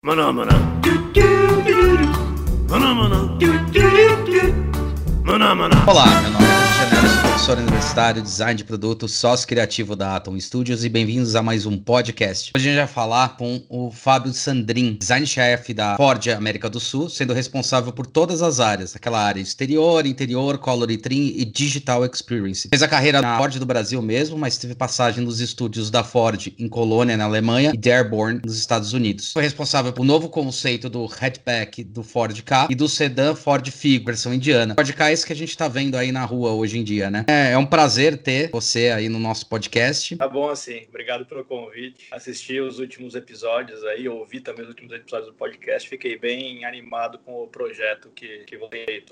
Mana mana. Mana mana. Mana mana. Olá, meu nome é professor universitário, design de produto, sócio criativo da Atom Studios e bem-vindos a mais um podcast. Hoje a gente vai falar com o Fábio Sandrin, design-chefe da Ford América do Sul, sendo responsável por todas as áreas, aquela área exterior, interior, color e trim e digital experience. Fez a carreira na Ford do Brasil mesmo, mas teve passagem nos estúdios da Ford em Colônia, na Alemanha, e Dearborn, nos Estados Unidos. Foi responsável pelo novo conceito do hatchback do Ford Ka e do sedã Ford Figo, versão indiana. Ford Ka é esse que a gente tá vendo aí na rua hoje em dia, né? É, é um prazer ter você aí no nosso podcast. Tá bom assim, obrigado pelo convite. Assisti os últimos episódios aí, ouvi também os últimos episódios do podcast, fiquei bem animado com o projeto que, que você fez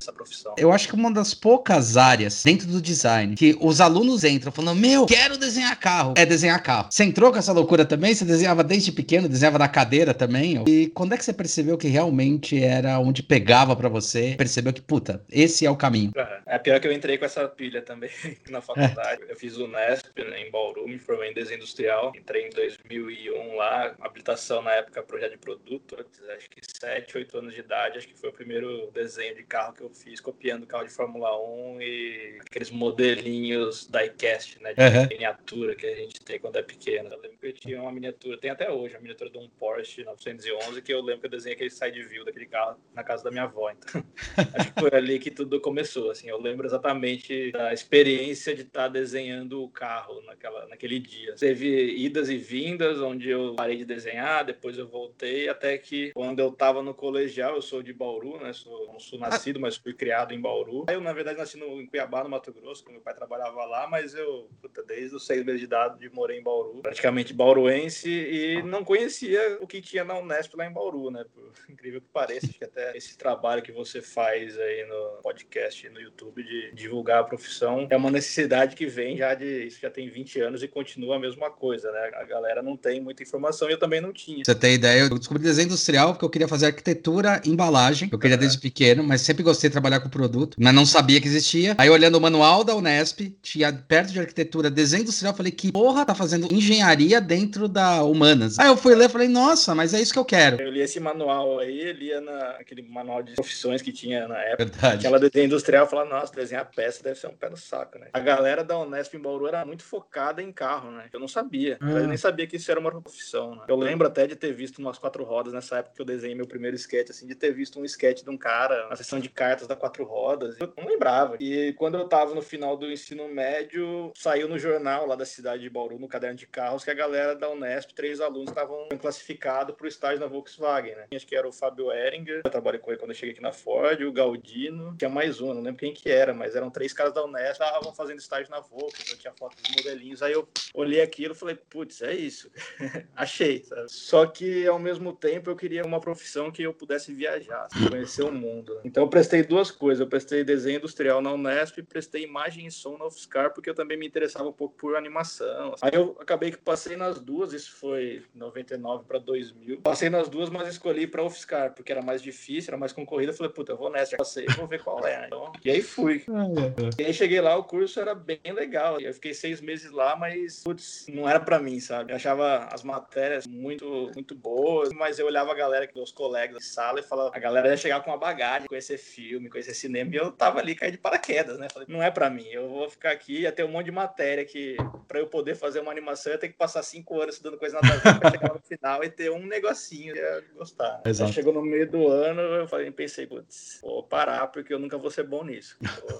essa profissão. Eu acho que uma das poucas áreas dentro do design que os alunos entram falando: Meu, quero desenhar carro. É desenhar carro. Você entrou com essa loucura também? Você desenhava desde pequeno, desenhava na cadeira também? E quando é que você percebeu que realmente era onde pegava pra você? Percebeu que, puta, esse é o caminho. É pior que eu entrei com essa pilha também na faculdade. Eu fiz o Nesp né, em Bauru, me formei em desenho industrial. Entrei em 2001 lá, habilitação na época projeto de produto, acho que 7, 8 anos de idade. Acho que foi o primeiro desenho de carro que eu fiz, copiando carro de Fórmula 1 e aqueles modelinhos diecast, né, de Uhum. miniatura que a gente tem quando é pequeno. Eu lembro que eu tinha uma miniatura, tem até hoje, a miniatura de um Porsche 911, que eu lembro que eu desenhei aquele side view daquele carro na casa da minha avó. Então, acho que foi ali que tudo começou, assim. Eu lembro exatamente da experiência de estar desenhando o carro naquela, naquele dia. Teve idas e vindas, onde eu parei de desenhar, depois eu voltei, até que quando eu estava no colegial, eu sou de Bauru, né? Sou, não sou nascido, mas fui criado em Bauru. Eu, na verdade, nasci no, em Cuiabá, no Mato Grosso, porque meu pai trabalhava lá, mas eu, puta, desde os seis meses de idade, morei em Bauru, praticamente bauruense, e não conhecia o que tinha na Unesp lá em Bauru, né? Por incrível que pareça, acho que até esse trabalho que você faz aí no podcast, no YouTube, de divulgar a profissão, é uma necessidade que vem já de. Isso já tem 20 anos e continua a mesma coisa, né? A galera não tem muita informação e eu também não tinha. Você tem ideia? Eu descobri desenho industrial porque eu queria fazer arquitetura e embalagem. Eu queria desde pequeno, mas sempre gostei de trabalhar com produto, mas não sabia que existia. Aí, olhando o manual da Unesp, tinha perto de arquitetura desenho industrial. eu Falei, que porra tá fazendo engenharia dentro da humanas? Aí eu fui ler e falei, nossa, mas é isso que eu quero. Eu li esse manual aí, lia naquele manual de profissões que tinha na época. Verdade. Aquela desenho industrial, falava, nossa, desenhar peça deve ser um pé no saco, né? A galera da Unesp em Bauru era muito focada em carro, né? Eu não sabia. Ah. Eu nem sabia que isso era uma profissão, né? Eu lembro até de ter visto umas quatro rodas nessa época que eu desenhei meu primeiro sketch, assim, de ter visto um sketch de um cara na sessão de cartas da quatro rodas. Eu não lembrava. E quando eu tava no final do ensino médio, saiu no jornal lá da cidade de Bauru, no caderno de carros, que a galera da Unesp, três alunos, estavam classificados para o estágio na Volkswagen, né? Acho que era o Fábio Eringer, eu trabalhei com ele quando eu cheguei aqui na Ford, o Galdino, tinha mais um, não lembro quem que era, mas eram três caras da Unesp, estavam fazendo estágio na Volkswagen, eu tinha foto dos modelinhos, aí eu olhei aquilo e falei, putz, é isso, achei, sabe? Só que, ao mesmo tempo, eu queria uma profissão que eu pudesse viajar, conhecer o mundo. Então, eu prestei duas coisas, eu prestei desenho industrial na Unesp e prestei imagem e som na UFSCar, porque eu também me interessava um pouco por animação. Aí eu acabei que passei nas duas, isso foi 99 para 2000. Passei nas duas, mas escolhi para UFSCar, porque era mais difícil, era mais concorrida. Falei, puta, eu vou nessa, já passei, vou ver qual é. né? Então, e aí fui. E aí cheguei lá, o curso era bem legal. Eu fiquei seis meses lá, mas, putz, não era para mim, sabe? Eu achava as matérias muito, muito boas, mas eu olhava a galera, meus colegas da sala, e falava, a galera ia chegar com uma bagagem, conhecer filme, conhecer cinema, e eu tava ali caí de paraquedas, né? Falei, não é para mim, eu vou ficar aqui, ia ter um monte de matéria que, para eu poder fazer uma animação, eu ia ter que passar cinco anos estudando coisa nada a ver pra chegar no final e ter um negocinho, ia gostar. Exato. Aí chegou no meio do ano, eu falei, pensei, putz, vou parar porque eu nunca vou ser bom nisso.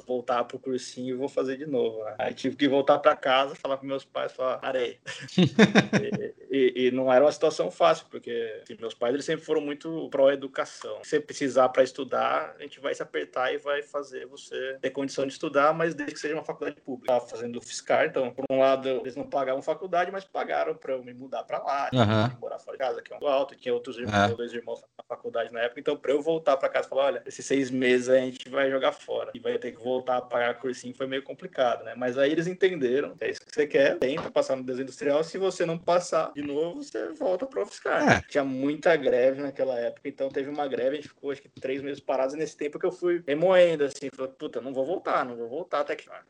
Vou voltar pro cursinho e vou fazer de novo. né? Aí tive que voltar para casa, falar com meus pais, falar, parei. e, e- e não era uma situação fácil, porque assim, meus pais eles sempre foram muito pró-educação. Se você precisar para estudar, a gente vai se apertar e vai fazer você ter condição de estudar, mas desde que seja uma faculdade pública. Tava fazendo fiscal, então, por um lado, eles não pagavam faculdade, mas pagaram para eu me mudar para lá, Aham. morar fora de casa, que é um alto, tinha outros irmãos, É. dois irmãos na faculdade na época, então para eu voltar para casa e falar, olha, esses seis meses a gente vai jogar fora e vai ter que voltar a pagar cursinho, foi meio complicado, né? Mas aí eles entenderam, é isso que você quer, tenta passar no desenho industrial, se você não passar de novo, você volta pro fiscal. É. Tinha muita greve naquela época, então teve uma greve, a gente ficou acho que três meses parados, e nesse tempo que eu fui remoendo, assim, falei, puta, não vou voltar, não vou voltar até que... Ah,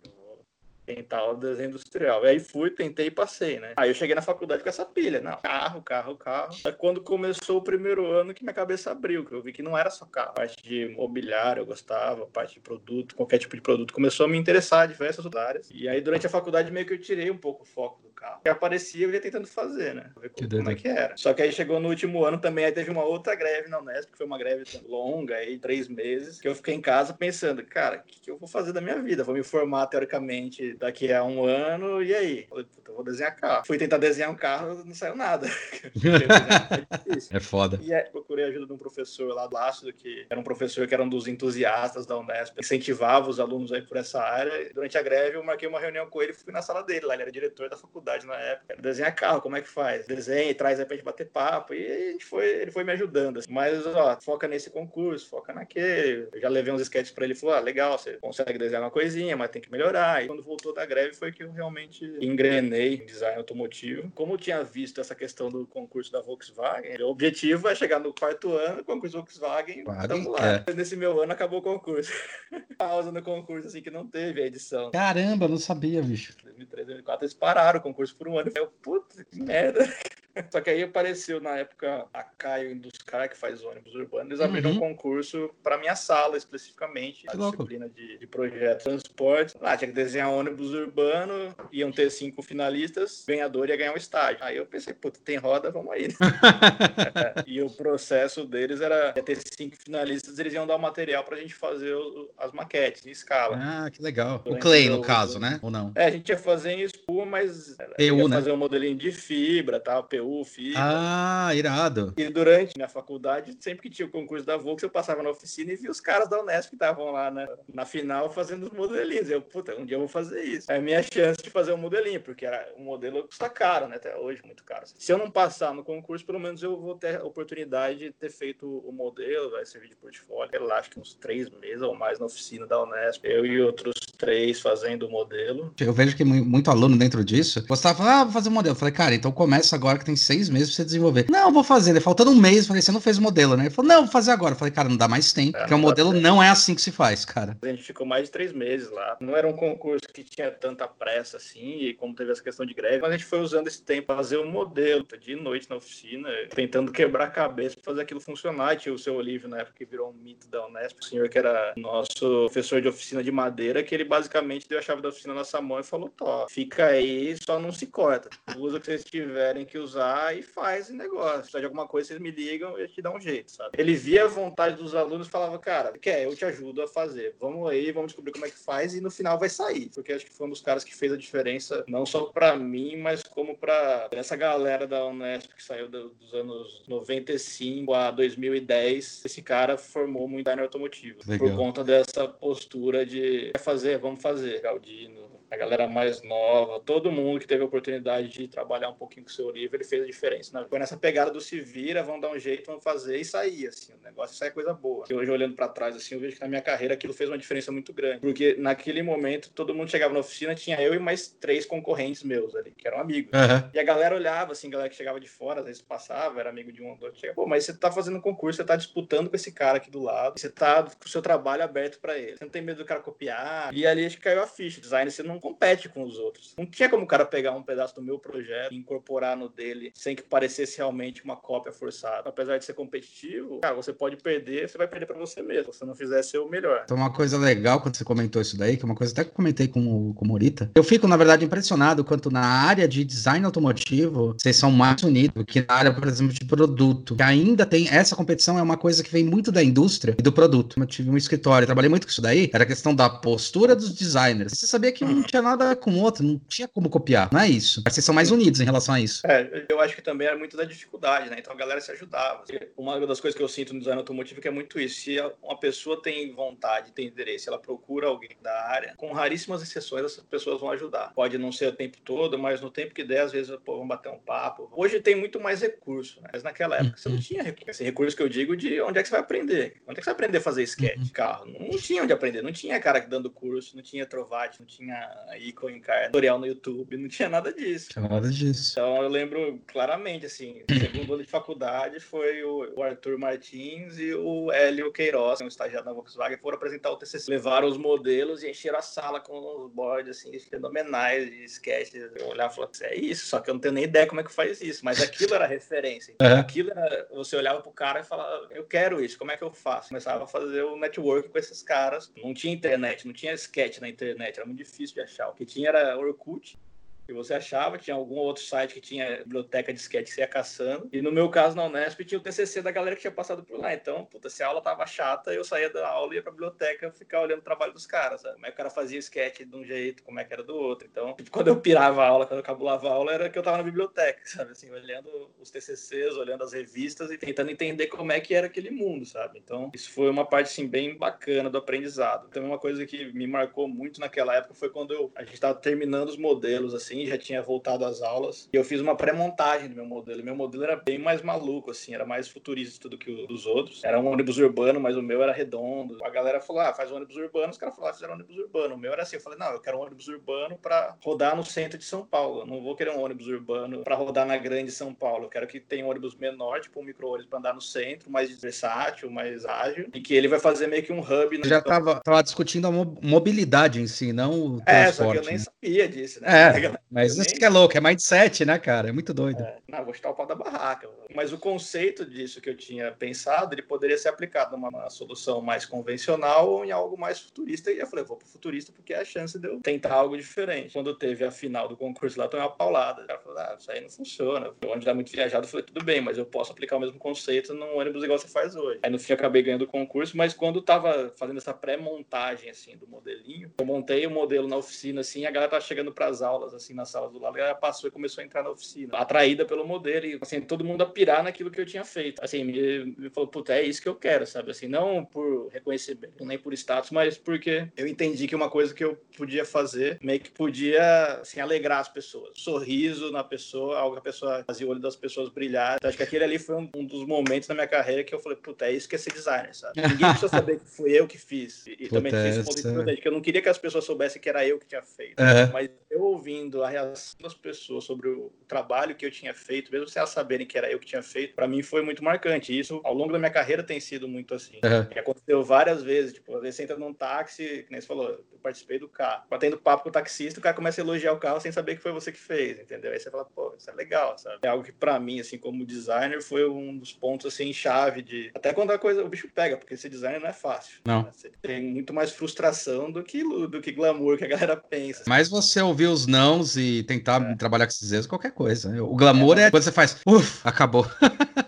tentar o desenho industrial. E aí fui, tentei e passei, né? Aí eu cheguei na faculdade com essa pilha, não, carro, carro, carro. Aí quando começou o primeiro ano que minha cabeça abriu, que eu vi que não era só carro. A parte de mobiliário eu gostava, a parte de produto, qualquer tipo de produto. Começou a me interessar diversas áreas. E aí durante a faculdade meio que eu tirei um pouco o foco carro. Que aparecia eu ia tentando fazer, né? Ver como, como é que era. Só que aí chegou no último ano também, aí teve uma outra greve na Unesp, que foi uma greve longa, aí três meses, que eu fiquei em casa pensando, cara, o que, que eu vou fazer da minha vida? Vou me formar teoricamente daqui a um ano, e aí? Eu vou desenhar carro. Fui tentar desenhar um carro, não saiu nada. é foda. E aí, procurei a ajuda de um professor lá do Ácido, que era um professor que era um dos entusiastas da Unesp, incentivava os alunos aí por essa área. Durante a greve, eu marquei uma reunião com ele e fui na sala dele lá. Ele era diretor da faculdade na época. Desenhar carro, como é que faz? Desenha, traz aí pra gente bater papo. E a gente foi, ele foi me ajudando. Assim. Mas, ó, foca nesse concurso, foca naquele. Eu já levei uns sketches pra ele e falou: ah, legal, você consegue desenhar uma coisinha, mas tem que melhorar. E quando voltou da greve foi que eu realmente engrenei em design automotivo. Como eu tinha visto essa questão do concurso da Volkswagen, o objetivo é chegar no quarto ano, concurso Volkswagen, Estamos lá. É. Nesse meu ano acabou o concurso. Pausa no concurso, assim, que não teve a edição. Caramba, não sabia, bicho. 2003, 2004, eles pararam o concurso por um ano. Eu, puta, que merda. Só que aí apareceu na época a Caio Induscar, que faz ônibus urbanos, eles abriram uhum. um concurso para minha sala especificamente, a disciplina de, de projeto transporte. Lá tinha que desenhar ônibus urbano, iam ter cinco finalistas, ganhador ia ganhar um estágio. Aí eu pensei, puta, tem roda, vamos aí. é, e o processo deles era ter cinco finalistas, eles iam dar o material para a gente fazer o, as maquetes em escala. Ah, que legal. o Clay, no caso, né? Ou não? É, a gente ia fazer em espuma, mas PU, ia né? fazer um modelinho de fibra, tal, PU FIBA. Ah, irado. E durante minha faculdade, sempre que tinha o concurso da Volks, eu passava na oficina e via os caras da Unesp que estavam lá na, na final fazendo os modelinhos. Eu, puta, um dia eu vou fazer isso. É a minha chance de fazer um modelinho, porque era, um modelo custa caro, né? Até hoje, muito caro. Se eu não passar no concurso, pelo menos eu vou ter a oportunidade de ter feito o modelo, vai servir de portfólio. Eu acho que uns três meses ou mais na oficina da Unesp. Eu e outros três fazendo o modelo. Eu vejo que muito aluno dentro disso gostava, ah, vou fazer um modelo. Eu falei, cara, então começa agora que tem seis meses pra você desenvolver. Não, vou fazer. Faltando um mês, falei, você não fez o modelo, né? Ele falou, não, vou fazer agora. Eu falei, cara, não dá mais tempo, é, porque o modelo tempo. não é assim que se faz, cara. A gente ficou mais de três meses lá. Não era um concurso que tinha tanta pressa assim, e como teve essa questão de greve, mas a gente foi usando esse tempo pra fazer o um modelo, de noite na oficina, tentando quebrar a cabeça pra fazer aquilo funcionar. tinha o seu Olívio na época que virou um mito da Unesp, o senhor que era nosso professor de oficina de madeira, que ele basicamente deu a chave da oficina na nossa mão e falou: Tó, fica aí, só não se corta. Usa o que vocês tiverem que usar e faz o negócio. Se precisar de alguma coisa, vocês me ligam e te dá um jeito, sabe? Ele via a vontade dos alunos e falava: Cara, quer, eu te ajudo a fazer. Vamos aí, vamos descobrir como é que faz e no final vai sair. Porque acho que foi um dos caras que fez a diferença, não só para mim, mas como para essa galera da Unesp que saiu dos anos 95 a 2010. Esse cara formou muito design automotivo. Legal. Por conta dessa postura de fazer, vamos fazer. Galdino, a galera mais nova, todo mundo que teve a oportunidade de trabalhar um pouquinho com o seu livro, ele fez a diferença. Né? Foi nessa pegada do se vira, vão dar um jeito, vão fazer e sair, assim, o negócio sai coisa boa. E hoje, olhando para trás, assim, eu vejo que na minha carreira aquilo fez uma diferença muito grande, porque naquele momento todo mundo chegava na oficina, tinha eu e mais três concorrentes meus ali, que eram amigos. Uhum. E a galera olhava, assim, a galera que chegava de fora, às vezes passava, era amigo de um ou dois, chegava, pô, mas você tá fazendo um concurso, você tá disputando com esse cara aqui do lado, você tá com o seu trabalho aberto para ele, você não tem medo do cara copiar, e ali acho que caiu a ficha, design você não compete com os outros. Não tinha como o cara pegar um pedaço do meu projeto e incorporar no dele sem que parecesse realmente uma cópia forçada. Apesar de ser competitivo, cara, você pode perder, você vai perder para você mesmo, se você não fizer ser o melhor. Então, uma coisa legal quando você comentou isso daí, que é uma coisa até que eu comentei com o, com o Morita, eu fico, na verdade, impressionado quanto na área de design automotivo vocês são mais unidos que na área, por exemplo, de produto. Que ainda tem essa competição, é uma coisa que vem muito da indústria e do produto. Eu tive um escritório, trabalhei muito com isso daí, era a questão da postura dos designers. Você sabia que não tinha nada com o outro, não tinha como copiar. Não é isso. Mas vocês são mais unidos em relação a isso. É, eu acho que também era muito da dificuldade, né? Então a galera se ajudava. Uma das coisas que eu sinto no design automotivo é que é muito isso. Se uma pessoa tem vontade, tem interesse, ela procura alguém da área, com raríssimas exceções, essas pessoas vão ajudar. Pode não ser o tempo todo, mas no tempo que der, às vezes, pô, vão bater um papo. Hoje tem muito mais recurso, né? mas naquela época você não uhum. tinha recurso. Esse recurso que eu digo de onde é que você vai aprender. Onde é que você vai aprender a fazer sketch de uhum. carro? Não tinha onde aprender. Não tinha cara dando curso, não tinha Trovate, não tinha Ico Encar tutorial no YouTube, não tinha nada disso. Tinha nada disso. Então eu lembro claramente, assim, segundo ano de faculdade foi o Arthur Martins e o Hélio Queiroz, um estagiário da Volkswagen, foram apresentar o TCC. Levaram os modelos e encheram a sala com os boards, assim, fenomenais de sketches. Eu olhava e falava, é isso, só que eu não tenho nem ideia como é que faz isso. Mas aquilo era referência. Uhum. Aquilo era, você olhava pro cara e falava, eu quero isso, como é que eu faço? Começava a fazer o network com esses caras. Não tinha internet, não tinha sketch na internet, era muito difícil de achar. O que tinha era Orkut, que você achava, tinha algum outro site que tinha biblioteca de sketch que você ia caçando. E no meu caso, na Unesp, tinha o TCC da galera que tinha passado por lá. Então, puta, se a aula tava chata, eu saía da aula e ia pra biblioteca ficar olhando o trabalho dos caras, sabe? Como é que o cara fazia sketch de um jeito, como é que era do outro. Então, tipo, quando eu pirava a aula, quando eu cabulava a aula, era que eu tava na biblioteca, sabe? Assim, olhando os TCCs, olhando as revistas e tentando entender como é que era aquele mundo, sabe? Então, isso foi uma parte, assim, bem bacana do aprendizado. Também uma coisa que me marcou muito naquela época foi quando eu, a gente tava terminando os modelos, assim, assim, já tinha voltado às aulas. E eu fiz uma pré-montagem do meu modelo. Meu modelo era bem mais maluco, assim, era mais futurista do que o dos outros. Era um ônibus urbano, mas o meu era redondo. A galera falou: ah, faz um ônibus urbano. Os caras falaram: ah, fizeram um ônibus urbano. O meu era assim. Eu falei: não, eu quero um ônibus urbano para rodar no centro de São Paulo. Eu não vou querer um ônibus urbano para rodar na grande São Paulo. Eu quero que tenha um ônibus menor, tipo um micro-ônibus para andar no centro, mais versátil, mais ágil. E que ele vai fazer meio que um hub. Já tava, tava discutindo a mobilidade em si, não o transporte. É, só que eu nem né? sabia disso, né? É, mas isso que é louco, é mindset, né, cara? É muito doido. É, não, vou chutar o pau da barraca. Mas o conceito disso que eu tinha pensado, ele poderia ser aplicado numa solução mais convencional ou em algo mais futurista. E eu falei, vou pro futurista porque é a chance de eu tentar algo diferente. Quando teve a final do concurso lá, tomei uma paulada. O cara falou, ah, isso aí não funciona. O ônibus é muito viajado. Eu falei, tudo bem, mas eu posso aplicar o mesmo conceito num ônibus igual você faz hoje. Aí no fim acabei ganhando o concurso, mas quando tava fazendo essa pré-montagem, assim, do modelinho, eu montei o modelo na oficina, assim, a galera tava chegando para as aulas, assim, na sala do lado, a galera passou e começou a entrar na oficina, atraída pelo modelo, e, assim, todo mundo a pirar naquilo que eu tinha feito. Assim, me, me falou, puta, é isso que eu quero, sabe? Assim, não por reconhecimento, nem por status, mas porque eu entendi que uma coisa que eu podia fazer, meio que podia, assim, alegrar as pessoas. Sorriso na pessoa, algo que a pessoa fazia o olho das pessoas brilhar. Então, acho que aquele ali foi um, um, dos momentos da minha carreira que eu falei, puta, é isso que é ser designer, sabe? Ninguém precisa saber que fui eu que fiz. E, e também fiz ponto que eu não queria que as pessoas soubessem que era eu que tinha feito. Mas eu ouvindo a reação das pessoas sobre o trabalho que eu tinha feito, mesmo sem elas saberem que era eu que tinha feito, para mim foi muito marcante. Isso, ao longo da minha carreira, tem sido muito assim. Uhum. aconteceu várias vezes. Tipo, às vezes você entra num táxi, que nem você falou, eu participei do carro. Batendo papo com o taxista, o cara começa a elogiar o carro sem saber que foi você que fez, entendeu? Aí você fala, pô, isso é legal, sabe? É algo que para mim, assim, como designer, foi um dos pontos, assim, chave de... Até quando a coisa, o bicho pega, porque ser designer não é fácil. Não. Né? Você tem muito mais frustração do que, do que glamour que a galera pensa. Mas você ouvir os nãos e tentar é. trabalhar com esses erros, qualquer coisa. O glamour é, é quando você faz, uff, acabou.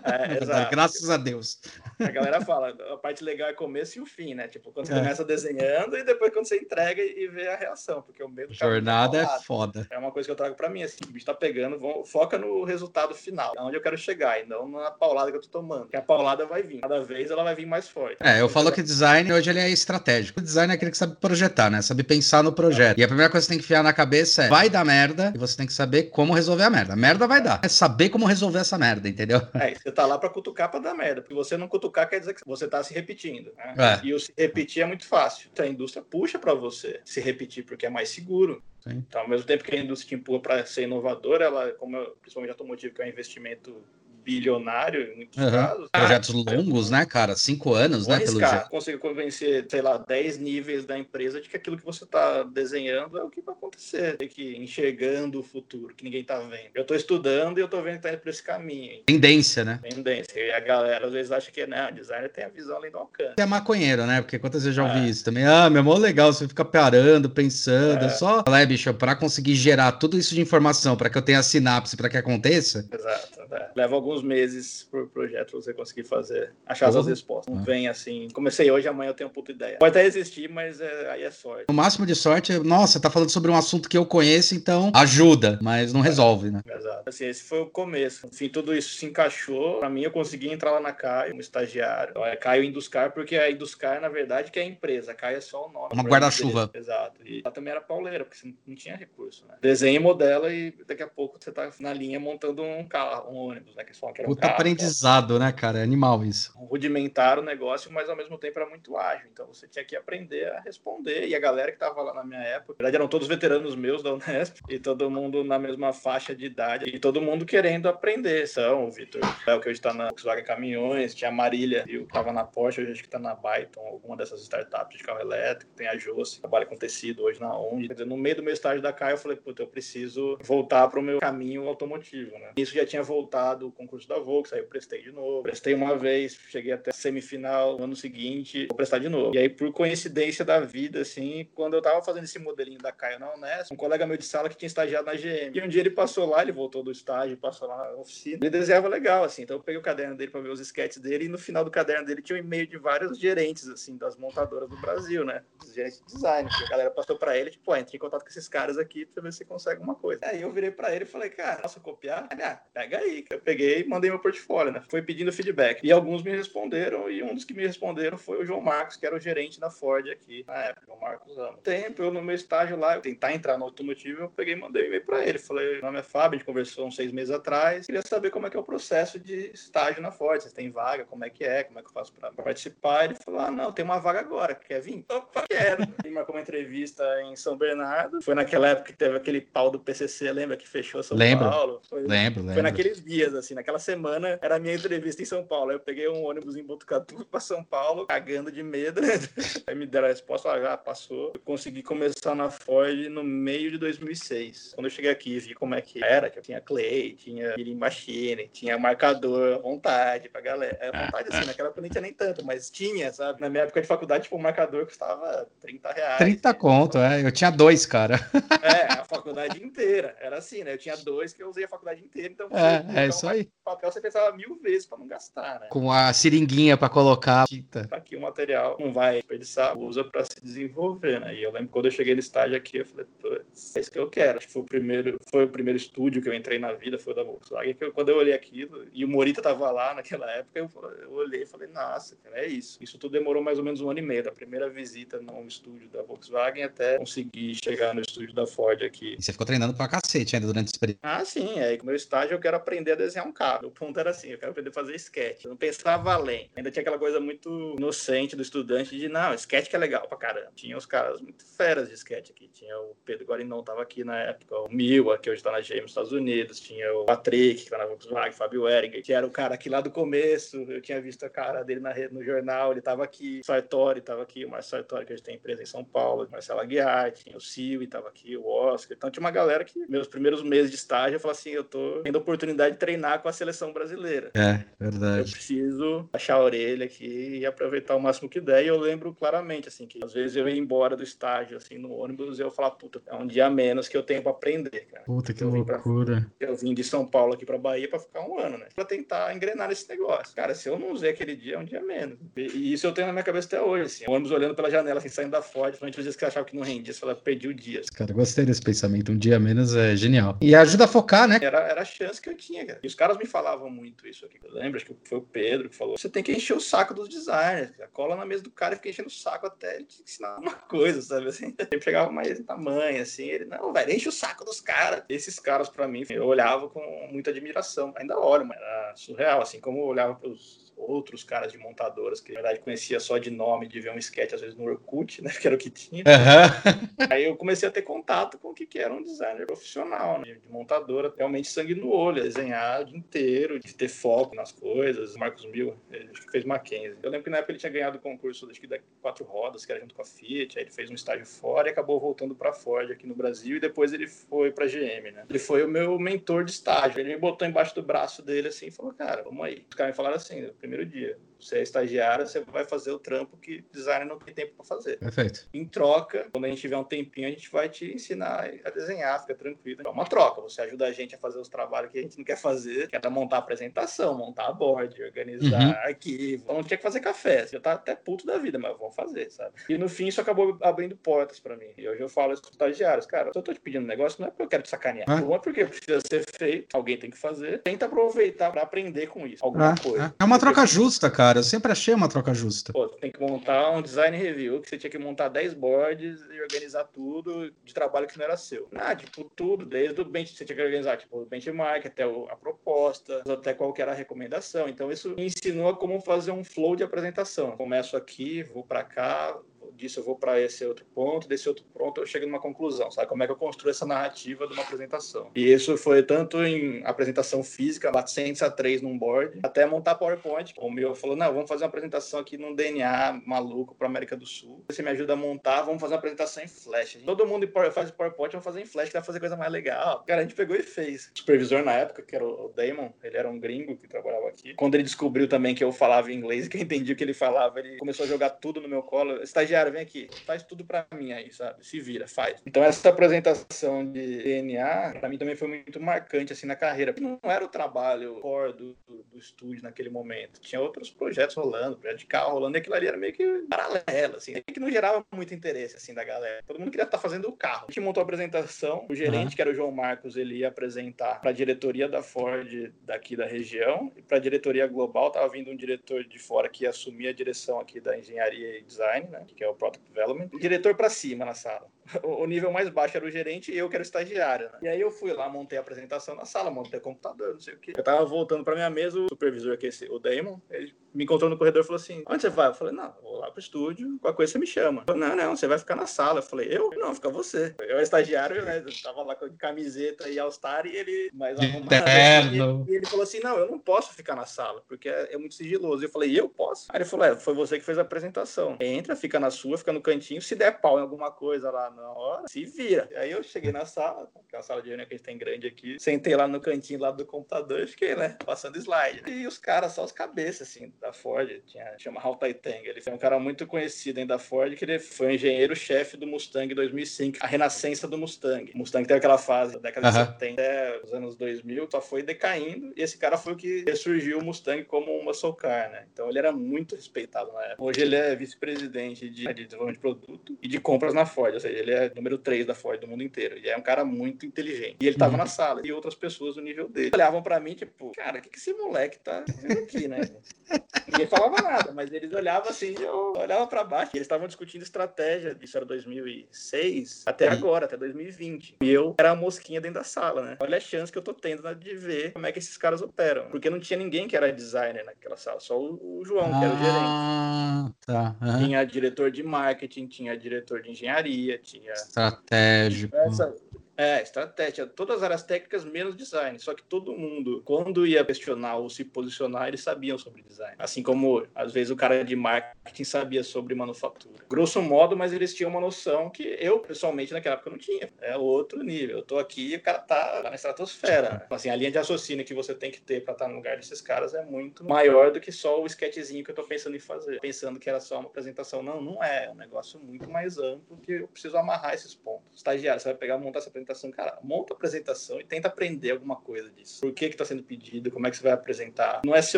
É, exato. Graças a Deus. A galera fala, a parte legal é o começo e o fim, né? Tipo, quando você é. começa desenhando e depois quando você entrega e vê a reação, porque o medo Jornada é foda. É uma coisa que eu trago para mim, assim, o bicho tá pegando, vão, foca no resultado final, onde eu quero chegar, e não na paulada que eu tô tomando. Porque a paulada vai vir. Cada vez ela vai vir mais forte. É, eu falo que design hoje ele é estratégico. O design é aquele que sabe projetar, né? Sabe pensar no projeto. É. E a primeira coisa que você tem que enfiar na cabeça é vai dar merda e você tem que saber como resolver a merda. A merda vai dar. É saber como resolver essa merda, entendeu? É, você tá lá pra cutucar pra dar merda. Porque você não cutucar quer dizer que você tá se repetindo. Né? É. E o se repetir é muito fácil. Então a indústria puxa para você se repetir porque é mais seguro. Sim. Então, ao mesmo tempo que a indústria te empurra para ser inovadora, ela, como eu, principalmente automotivo, que é um investimento bilionário em muitos uhum. casos. Projetos ah, longos, né, cara? Cinco anos, né? Pelo jeito. Conseguir convencer, sei lá, dez níveis da empresa de que aquilo que você está desenhando é o que vai acontecer. Tem que enxergando o futuro, que ninguém está vendo. Eu estou estudando e eu estou vendo que está indo por esse caminho. Tendência, né? Tendência. E a galera às vezes acha que, não, designer tem a visão além do alcance. É maconheiro, né? Porque quantas vezes eu já ouvi é. isso também? Ah, meu, mó legal, você fica parando, pensando. É. Só, é, bicho, para conseguir gerar tudo isso de informação, para que eu tenha sinapse, para que aconteça. Exato. É. Leva alguns meses por projeto você conseguir fazer, achar as respostas. Não vem assim, comecei hoje, amanhã eu tenho uma puta ideia. Pode até existir, mas é, aí é sorte. O máximo de sorte é, nossa, tá falando sobre um assunto que eu conheço, então ajuda, mas não resolve, né? Exato. Assim, esse foi o começo. Enfim, tudo isso se encaixou. Pra mim, eu consegui entrar lá na Caio, como estagiário. Então, é Caio Induscar, porque a Induscar, na verdade, que é a empresa. A Caio é só o nome. Uma guarda-chuva. Exato. E ela também era pauleira, porque você não tinha recurso, né? Desenha e modela e daqui a pouco você tá na linha montando um carro, um ônibus, né? Que eles falam que era um Puta carro, aprendizado, né, cara? É animal isso. Rudimentar o negócio, mas ao mesmo tempo era muito ágil. Então você tinha que aprender a responder. E a galera que tava lá na minha época, na verdade eram todos veteranos meus da Unesp, e todo mundo na mesma faixa de idade, e todo mundo querendo aprender. São o Vitor, é o que hoje tá na Volkswagen Caminhões, tinha a Marília, que tava na Porsche, hoje acho que tá na Byton, alguma dessas startups de carro elétrico, tem a Josi, trabalha com tecido hoje na ONG. Quer dizer, no meio do meu estágio da CAI, eu falei, puta, eu preciso voltar pro meu caminho automotivo, né? Isso já tinha voltado o concurso da Volks, aí eu prestei de novo. Prestei uma vez, cheguei até semifinal no ano seguinte, vou prestar de novo. E aí, por coincidência da vida, assim, quando eu tava fazendo esse modelinho da CAI na Unesp, um colega meu de sala que tinha estagiado na GM. E um dia ele passou lá, ele voltou do estágio, passou lá na oficina. Ele desenhava legal, assim. Então eu peguei o caderno dele para ver os sketches dele e no final do caderno dele tinha um e-mail de vários gerentes, assim, das montadoras do Brasil, né? Os gerentes de design. Que a galera passou para ele, tipo, entre em contato com esses caras aqui pra ver se consegue uma coisa. Aí eu virei para ele e falei, cara, posso copiar? Ah, pega aí. Eu peguei e mandei meu portfólio, né? Foi pedindo feedback. E alguns me responderam, e um dos que me responderam foi o João Marcos, que era o gerente da Ford aqui na época. O Marcos Amo. Tempo, eu no meu estágio lá, eu tentar entrar no automotivo, eu peguei e mandei um e-mail para ele. Falei, meu nome é Fábio, a gente conversou uns seis meses atrás. Queria saber como é que é o processo de estágio na Ford. Vocês têm vaga? Como é que é? Como é que eu faço para participar? Ele falou, ah, não, tem uma vaga agora. Quer vir? Opa, quero. Ele marcou uma entrevista em São Bernardo. Foi naquela época que teve aquele pau do PCC, lembra? Que fechou São lembro. Paulo. Foi, lembro, lembro. Foi naqueles dias, assim. Naquela semana era a minha entrevista em São Paulo. Aí eu peguei um ônibus em Botucatu para São Paulo, cagando de medo. Aí me deram a resposta, ah, já passou. Eu consegui começar na Ford no meio de 2006. Quando eu cheguei aqui, vi como é que era, que tinha Clay, tinha Machine, tinha marcador, vontade pra galera. É vontade assim, naquela época nem tinha nem tanto, mas tinha, sabe? Na minha época de faculdade, tipo, o marcador custava 30 reais. 30 conto, é. Eu tinha dois, cara. É, a faculdade inteira. Era assim, né? Eu tinha dois que eu usei a faculdade inteira, então é, é isso aí. papel você pensava mil vezes pra não gastar, né? Com a seringuinha pra colocar tinta. Tá aqui o material, não vai desperdiçar, usa pra se desenvolver, né? E eu lembro quando eu cheguei no estágio aqui, eu falei, putz, é isso que eu quero. Acho que foi o primeiro, foi o primeiro estúdio que eu entrei na vida, foi o da Volkswagen. Que eu, quando eu olhei aquilo, e o Morita tava lá naquela época, eu, eu olhei e falei, nossa, cara, é isso. Isso tudo demorou mais ou menos um ano e meio, da primeira visita no estúdio da Volkswagen até conseguir chegar no estúdio da Ford aqui. E você ficou treinando pra cacete ainda durante esse período? Ah, sim. Aí, é, com meu estágio, eu quero aprender a desenhar um carro. O ponto era assim, eu quero aprender a fazer sketch. Eu não pensava além. Ainda tinha aquela coisa muito inocente do estudante de, não, sketch que é legal pra caramba. Tinha os caras muito feras de sketch aqui. Tinha o Pedro Guarinon, tava aqui na época, o Mil, que hoje tá na GM nos Estados Unidos. Tinha o Patrick, que tá na Volkswagen, Fábio Eric, que era o cara aqui lá do começo. Eu tinha visto a cara dele na rede, no jornal, ele tava aqui. O Sartori tava aqui, o Marcelo Sartori, que hoje tem empresa em São Paulo. Marcelo Aguiar, tinha o Sil, tava aqui, o Oscar. Então tinha uma galera que, meus primeiros meses de estágio, eu falei assim, eu tô tendo oportunidade de treinar com a seleção brasileira. É, verdade. Eu preciso achar a orelha aqui e aproveitar o máximo que der. E eu lembro claramente, assim, que às vezes eu ia embora do estágio, assim, no ônibus, e eu falava, puta, é um dia a menos que eu tenho pra aprender, cara. Puta, que eu loucura. Pra... Eu vim de São Paulo aqui pra Bahia pra ficar um ano, né? Pra tentar engrenar nesse negócio. Cara, se eu não usei aquele dia, é um dia a menos. E isso eu tenho na minha cabeça até hoje, assim. O ônibus olhando pela janela, assim, saindo da Ford, principalmente os dias que eu achava que não rendia, você fala, perdi o dia. Cara, gostei desse pensamento. Um dia a menos é genial. E ajuda a focar, né? Era, era a chance que eu tinha, cara. E os caras me falavam muito isso aqui. Eu lembro, acho que foi o Pedro que falou: você tem que encher o saco dos designers, cara. Cola na mesa do cara e fica enchendo o saco até ele te ensinar uma coisa, sabe? Assim, sempre chegava mais tamanho, assim. Ele, não, velho, enche o saco dos caras. Esses caras, para mim, eu olhava com muita admiração. Ainda olho, mas era surreal, assim, como eu olhava pros outros caras de montadoras, que na verdade conhecia só de nome, de ver um sketch às vezes no Orkut, né, que era o que tinha. Uhum. Aí eu comecei a ter contato com o que era um designer profissional, né, de montadora, realmente sangue no olho, desenhar o dia inteiro, de ter foco nas coisas. O Marcos Mil, ele fez Mackenzie. Eu lembro que na época ele tinha ganhado o concurso acho que da quatro rodas, que era junto com a Fiat, aí ele fez um estágio fora e acabou voltando para Ford aqui no Brasil e depois ele foi para GM, né? Ele foi o meu mentor de estágio. Ele me botou embaixo do braço dele assim e falou: "Cara, vamos aí". Os caras me falaram assim: primeiro dia. Você é estagiário, você vai fazer o trampo que designer não tem tempo para fazer. Perfeito. Em troca, quando a gente tiver um tempinho, a gente vai te ensinar a desenhar, fica tranquilo. É uma troca. Você ajuda a gente a fazer os trabalhos que a gente não quer fazer, que é montar apresentação, montar board, organizar uhum. arquivo. Então, não tinha que fazer café. Você já tá até puto da vida, mas vamos fazer, sabe? E no fim isso acabou abrindo portas para mim. E hoje eu falo isso os estagiários, cara, se eu tô te pedindo um negócio, não é porque eu quero te sacanear. É. Não é porque precisa ser feito, alguém tem que fazer. Tenta aproveitar para aprender com isso, alguma é, coisa. É. é uma troca justa, cara. Eu sempre achei uma troca justa. Pô, tem que montar um design review, que você tinha que montar 10 boards e organizar tudo de trabalho que não era seu. Ah, tipo, tudo, desde o bench, você tinha que organizar, tipo, o benchmark até a proposta, até qual era a recomendação. Então, isso me ensinou como fazer um flow de apresentação. Começo aqui, vou para cá, disso eu vou para esse outro ponto, desse outro ponto eu chego numa conclusão, sabe? Como é que eu construo essa narrativa de uma apresentação. E isso foi tanto em apresentação física, 400 a 3 num board, até montar PowerPoint. O meu falou, não, vamos fazer uma apresentação aqui num DNA maluco para América do Sul. Você me ajuda a montar, vamos fazer uma apresentação em Flash. Todo mundo faz PowerPoint, vamos fazer em Flash, que vai fazer coisa mais legal. Cara, a gente pegou e fez. O supervisor na época, que era o Damon, ele era um gringo que trabalhava aqui. Quando ele descobriu também que eu falava inglês e que eu entendi o que ele falava, ele começou a jogar tudo no meu colo. Estagiário, vem aqui, faz tudo para mim aí, sabe? Se vira, faz. Então essa apresentação de DNA, para mim também foi muito marcante assim na carreira. Não era o trabalho core do, do, do, estúdio naquele momento. Tinha outros projetos rolando, projeto de carro rolando, e aquilo ali era meio que paralelo, assim, que não gerava muito interesse assim da galera. Todo mundo queria estar tá fazendo o carro. A gente montou a apresentação, o gerente, uhum. que era o João Marcos, ele ia apresentar para a diretoria da Ford daqui da região e para a diretoria global tava vindo um diretor de fora que ia assumir a direção aqui da engenharia e design, né, que é o Product Development, diretor para cima na sala. O nível mais baixo era o gerente e eu que era o estagiário. Né? E aí eu fui lá, montei a apresentação na sala, montei o computador, não sei o quê. Eu tava voltando para minha mesa, o supervisor aqui, o Damon, ele me encontrou no corredor e falou assim: onde você vai? Eu falei, não, vou lá pro estúdio, qualquer coisa você me chama. Falei, não, não, você vai ficar na sala. Eu falei, eu? Não, fica você. Eu era estagiário, né? Eu tava lá com camiseta e All-Star e ele mais arrumado. E, e ele falou assim: não, eu não posso ficar na sala, porque é, é muito sigiloso. Eu falei, eu posso? Aí ele falou: é, foi você que fez a apresentação. Entra, fica na sua, fica no cantinho. Se der pau em alguma coisa lá na hora, se vira. Aí eu cheguei na sala, aquela sala de reunião que a gente tem grande aqui, sentei lá no cantinho lá do computador e fiquei, né, passando slide. E os caras, só os cabeças, assim, da Ford, tinha, chama Hal Taitang. Ele foi um cara muito conhecido ainda da Ford, que ele foi o engenheiro-chefe do Mustang 2005, a renascença do Mustang. O Mustang teve aquela fase da década de 70 até os anos 2000, só foi decaindo, e esse cara foi o que ressurgiu o Mustang como uma muscle car, né? Então ele era muito respeitado na época. Hoje ele é vice-presidente de, de desenvolvimento de produto e de compras na Ford, ou seja, ele é número 3 da Ford do mundo inteiro. E é um cara muito inteligente. E ele tava uhum. na sala, e outras pessoas do nível dele olhavam para mim, tipo, cara, o que, que esse moleque tá fazendo aqui, né? Ninguém falava nada, mas eles olhavam assim, eu olhava para baixo. E eles estavam discutindo estratégia, isso era 2006, até agora, até 2020. E eu era a mosquinha dentro da sala, né? Olha a chance que eu tô tendo né, de ver como é que esses caras operam. Porque não tinha ninguém que era designer naquela sala, só o, João, que era o gerente. Ah, tá. Uhum. Tinha diretor de marketing, tinha diretor de engenharia, tinha. Estratégico. Essa, é, estratégia. Todas as áreas técnicas menos design. Só que todo mundo, quando ia questionar ou se posicionar, eles sabiam sobre design. Assim como, às vezes, o cara de marketing sabia sobre manufatura. Grosso modo, mas eles tinham uma noção que eu, pessoalmente, naquela época não tinha. É outro nível. Eu tô aqui e o cara tá na estratosfera. Assim, a linha de raciocínio que você tem que ter para estar no lugar desses caras é muito maior do que só o sketchzinho que eu tô pensando em fazer. Pensando que era só uma apresentação. Não, não é. É um negócio muito mais amplo que eu preciso amarrar esses pontos. Estagiário, você vai pegar montar essa apresentação apresentação, cara, monta a apresentação e tenta aprender alguma coisa disso. Por que está sendo pedido, como é que você vai apresentar. Não é ser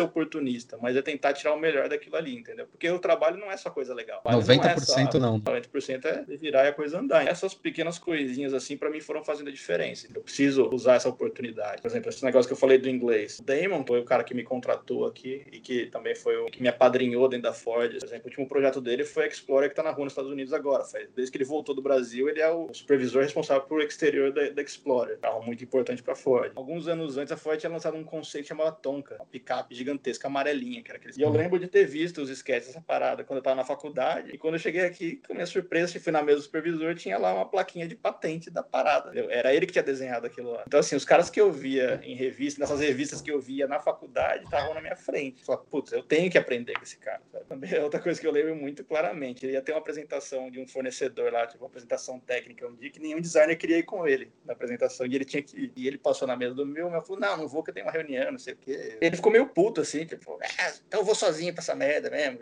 oportunista, mas é tentar tirar o melhor daquilo ali, entendeu? Porque o trabalho não é só coisa legal. 90% não, é só, não. 90% é virar e a coisa andar. Essas pequenas coisinhas assim, para mim, foram fazendo a diferença. Eu preciso usar essa oportunidade. Por exemplo, esse negócio que eu falei do inglês. O Damon foi o cara que me contratou aqui e que também foi o que me apadrinhou dentro da Ford. Por exemplo, o último projeto dele foi a Explorer, que está na rua nos Estados Unidos agora. Desde que ele voltou do Brasil, ele é o supervisor responsável por exterior exterior da, da Explorer, carro muito importante para Ford. Alguns anos antes, a Ford tinha lançado um conceito chamado Tonka, uma picape gigantesca amarelinha, que era aquele. E eu lembro de ter visto os sketches dessa parada quando eu tava na faculdade. E quando eu cheguei aqui, com a minha surpresa, fui na mesa do supervisor, tinha lá uma plaquinha de patente da parada. Era ele que tinha desenhado aquilo lá. Então, assim, os caras que eu via em revista, nessas revistas que eu via na faculdade, estavam na minha frente. Falava, putz, eu tenho que aprender com esse cara. Sabe? Também é outra coisa que eu lembro muito claramente. Ele ia ter uma apresentação de um fornecedor lá, tipo, uma apresentação técnica um dia que nenhum designer queria ir com ele ele na apresentação e ele tinha que e ele passou na mesa do meu, mas falou: "Não, não vou que eu tenho uma reunião, não sei o quê". Ele ficou meio puto assim, tipo, então eu vou sozinho pra essa merda mesmo.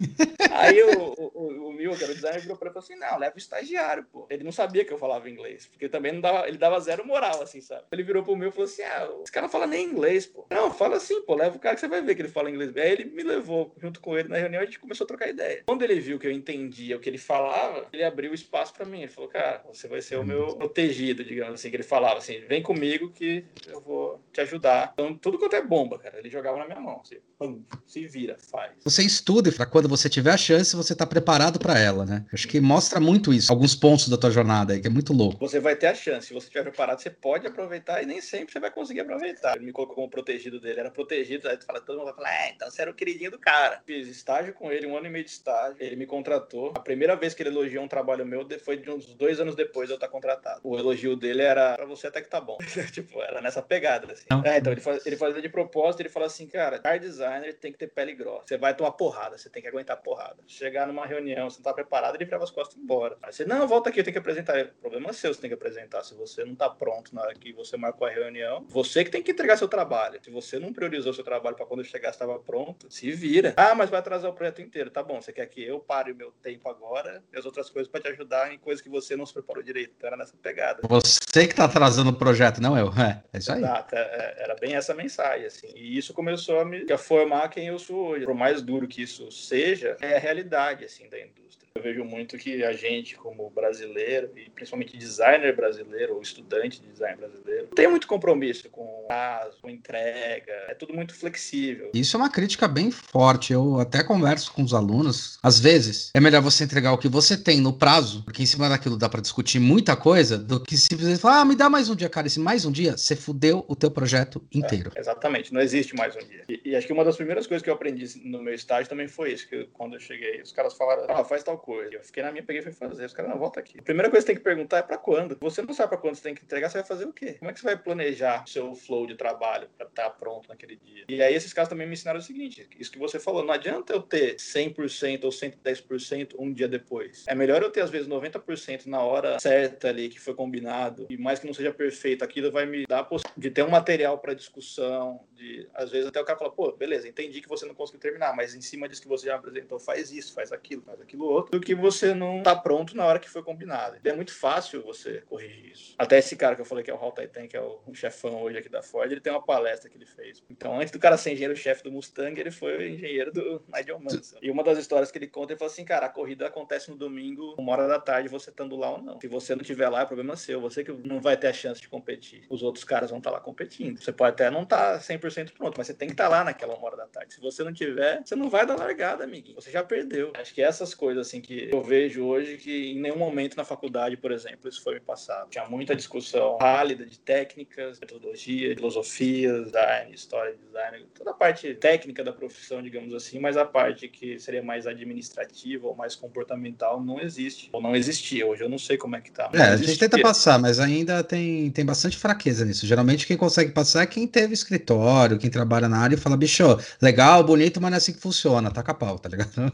Aí o, o, o Mil, que era o designer, virou pra ele e falou assim: "Não, leva o estagiário, pô". Ele não sabia que eu falava inglês, porque também não dava, ele dava zero moral assim, sabe? Ele virou pro Mil e falou assim: "Ah, esse cara não fala nem inglês, pô". Não, fala assim, pô, leva o cara que você vai ver que ele fala inglês. Aí ele me levou junto com ele na reunião e a gente começou a trocar ideia. Quando ele viu que eu entendia o que ele falava, ele abriu espaço para mim. Ele falou, cara, você vai ser o meu protegido, digamos assim, que ele falava assim, vem comigo que eu vou te ajudar. Então, tudo quanto é bomba, cara, ele jogava na minha mão. Assim, pum, se vira, faz. Você estuda para quando você tiver a chance, você tá preparado para ela, né? Acho que mostra muito isso, alguns pontos da tua jornada aí, que é muito louco. Você vai ter a chance, se você estiver preparado, você pode aproveitar e nem sempre você vai conseguir aproveitar. Ele me colocou como protegido dele, era protegido, aí tu fala, todo mundo vai falar, é, então você era o queridinho do cara. Fiz estágio com ele, um ano e meio de estágio, ele me contratou. A primeira vez que ele elogiou um trabalho meu foi de uns dois anos depois de eu estar contratado. O elogio dele era, pra você até que tá bom. tipo, era nessa pegada, assim. É, então ele, faz, ele fazia de propósito, ele fala assim, cara, car designer tem que ter pele grossa. Você vai tomar porrada, você tem que aguentar porrada. Chegar numa reunião, você não tá preparado, ele virava as costas e embora. Aí você, não, volta aqui, eu tenho que apresentar. O problema é seu, você tem que apresentar. Se você não tá pronto na hora que você marcou a reunião, você que tem que entregar seu trabalho. Se você não priorizou seu trabalho para quando chegar estava pronto, se vira. Ah, mas vai atrasar o projeto inteiro. Tá bom, você quer que eu pare o meu tempo agora e as outras coisas para te ajudar em coisas que você não se preparou direito. Então era nessa pegada. Você que tá atrasando o projeto, não eu. É, é isso aí. Exato, é, é, era bem essa mensagem, assim. E isso começou a me a formar quem eu sou hoje. Por mais duro que isso seja, é a realidade, assim, da indústria. Eu vejo muito que a gente, como brasileiro, e principalmente designer brasileiro, ou estudante de design brasileiro, tem muito compromisso com prazo, com entrega, é tudo muito flexível. Isso é uma crítica bem forte. Eu até converso com os alunos. Às vezes, é melhor você entregar o que você tem no prazo, porque em cima daquilo dá para discutir muita coisa, do que simplesmente falar, ah, me dá mais um dia, cara. Esse mais um dia, você fudeu o teu projeto inteiro. É, exatamente, não existe mais um dia. E, e, acho que uma das primeiras coisas que eu aprendi no meu estágio também foi isso, que quando eu cheguei, os caras falaram, ah, faz tal coisa. Eu fiquei na minha, peguei e fui fazer. Os caras, não, volta aqui. A primeira coisa que você tem que perguntar é para quando. Você não sabe para quando você tem que entregar, você vai fazer o quê? Como é que você vai planejar o seu flow de trabalho para estar tá pronto naquele dia? E aí esses caras também me ensinaram o seguinte, isso que você falou, não adianta eu ter 100% ou 110% um dia depois. É melhor eu ter às vezes 90% na hora certa ali que foi combinado, e mais que não seja perfeito, aquilo vai me dar a possibilidade de ter um material para discussão, de às vezes até o cara fala, pô, beleza, entendi que você não conseguiu terminar, mas em cima disso que você já apresentou, faz isso, faz aquilo, faz aquilo outro, do que você não tá pronto na hora que foi combinado. É muito fácil você corrigir isso. Até esse cara que eu falei que é o Hal Titan, que é o, chefão hoje aqui da Ford, ele tem uma palestra que ele fez. Então, antes do cara ser engenheiro-chefe do Mustang, ele foi engenheiro do Nigel Mansell. E uma das histórias que ele conta, ele fala assim, cara, a corrida acontece no domingo, uma hora da tarde, você estando lá ou não. Se você não estiver lá, é problema seu. Você que não vai ter a chance de competir. Os outros caras vão estar tá lá competindo. Você pode até não estar tá 100% pronto, mas você tem que estar tá lá naquela uma hora da tarde. Se você não tiver, você não vai dar largada, amiguinho. Você já perdeu. Acho que essas coisas, assim, que eu vejo hoje que em nenhum momento na faculdade, por exemplo, isso foi me passado. Tinha muita discussão válida de técnicas, metodologia, filosofia, design, história de design, toda a parte técnica da profissão, digamos assim, mas a parte que seria mais administrativa ou mais comportamental não existe, ou não existia. Hoje eu não sei como é que tá. É, a gente tenta passar, mas ainda tem, tem bastante fraqueza nisso. Geralmente quem consegue passar é quem teve escritório, quem trabalha na área e fala, bicho, legal, bonito, mas não é assim que funciona, tá com a pau, tá ligado?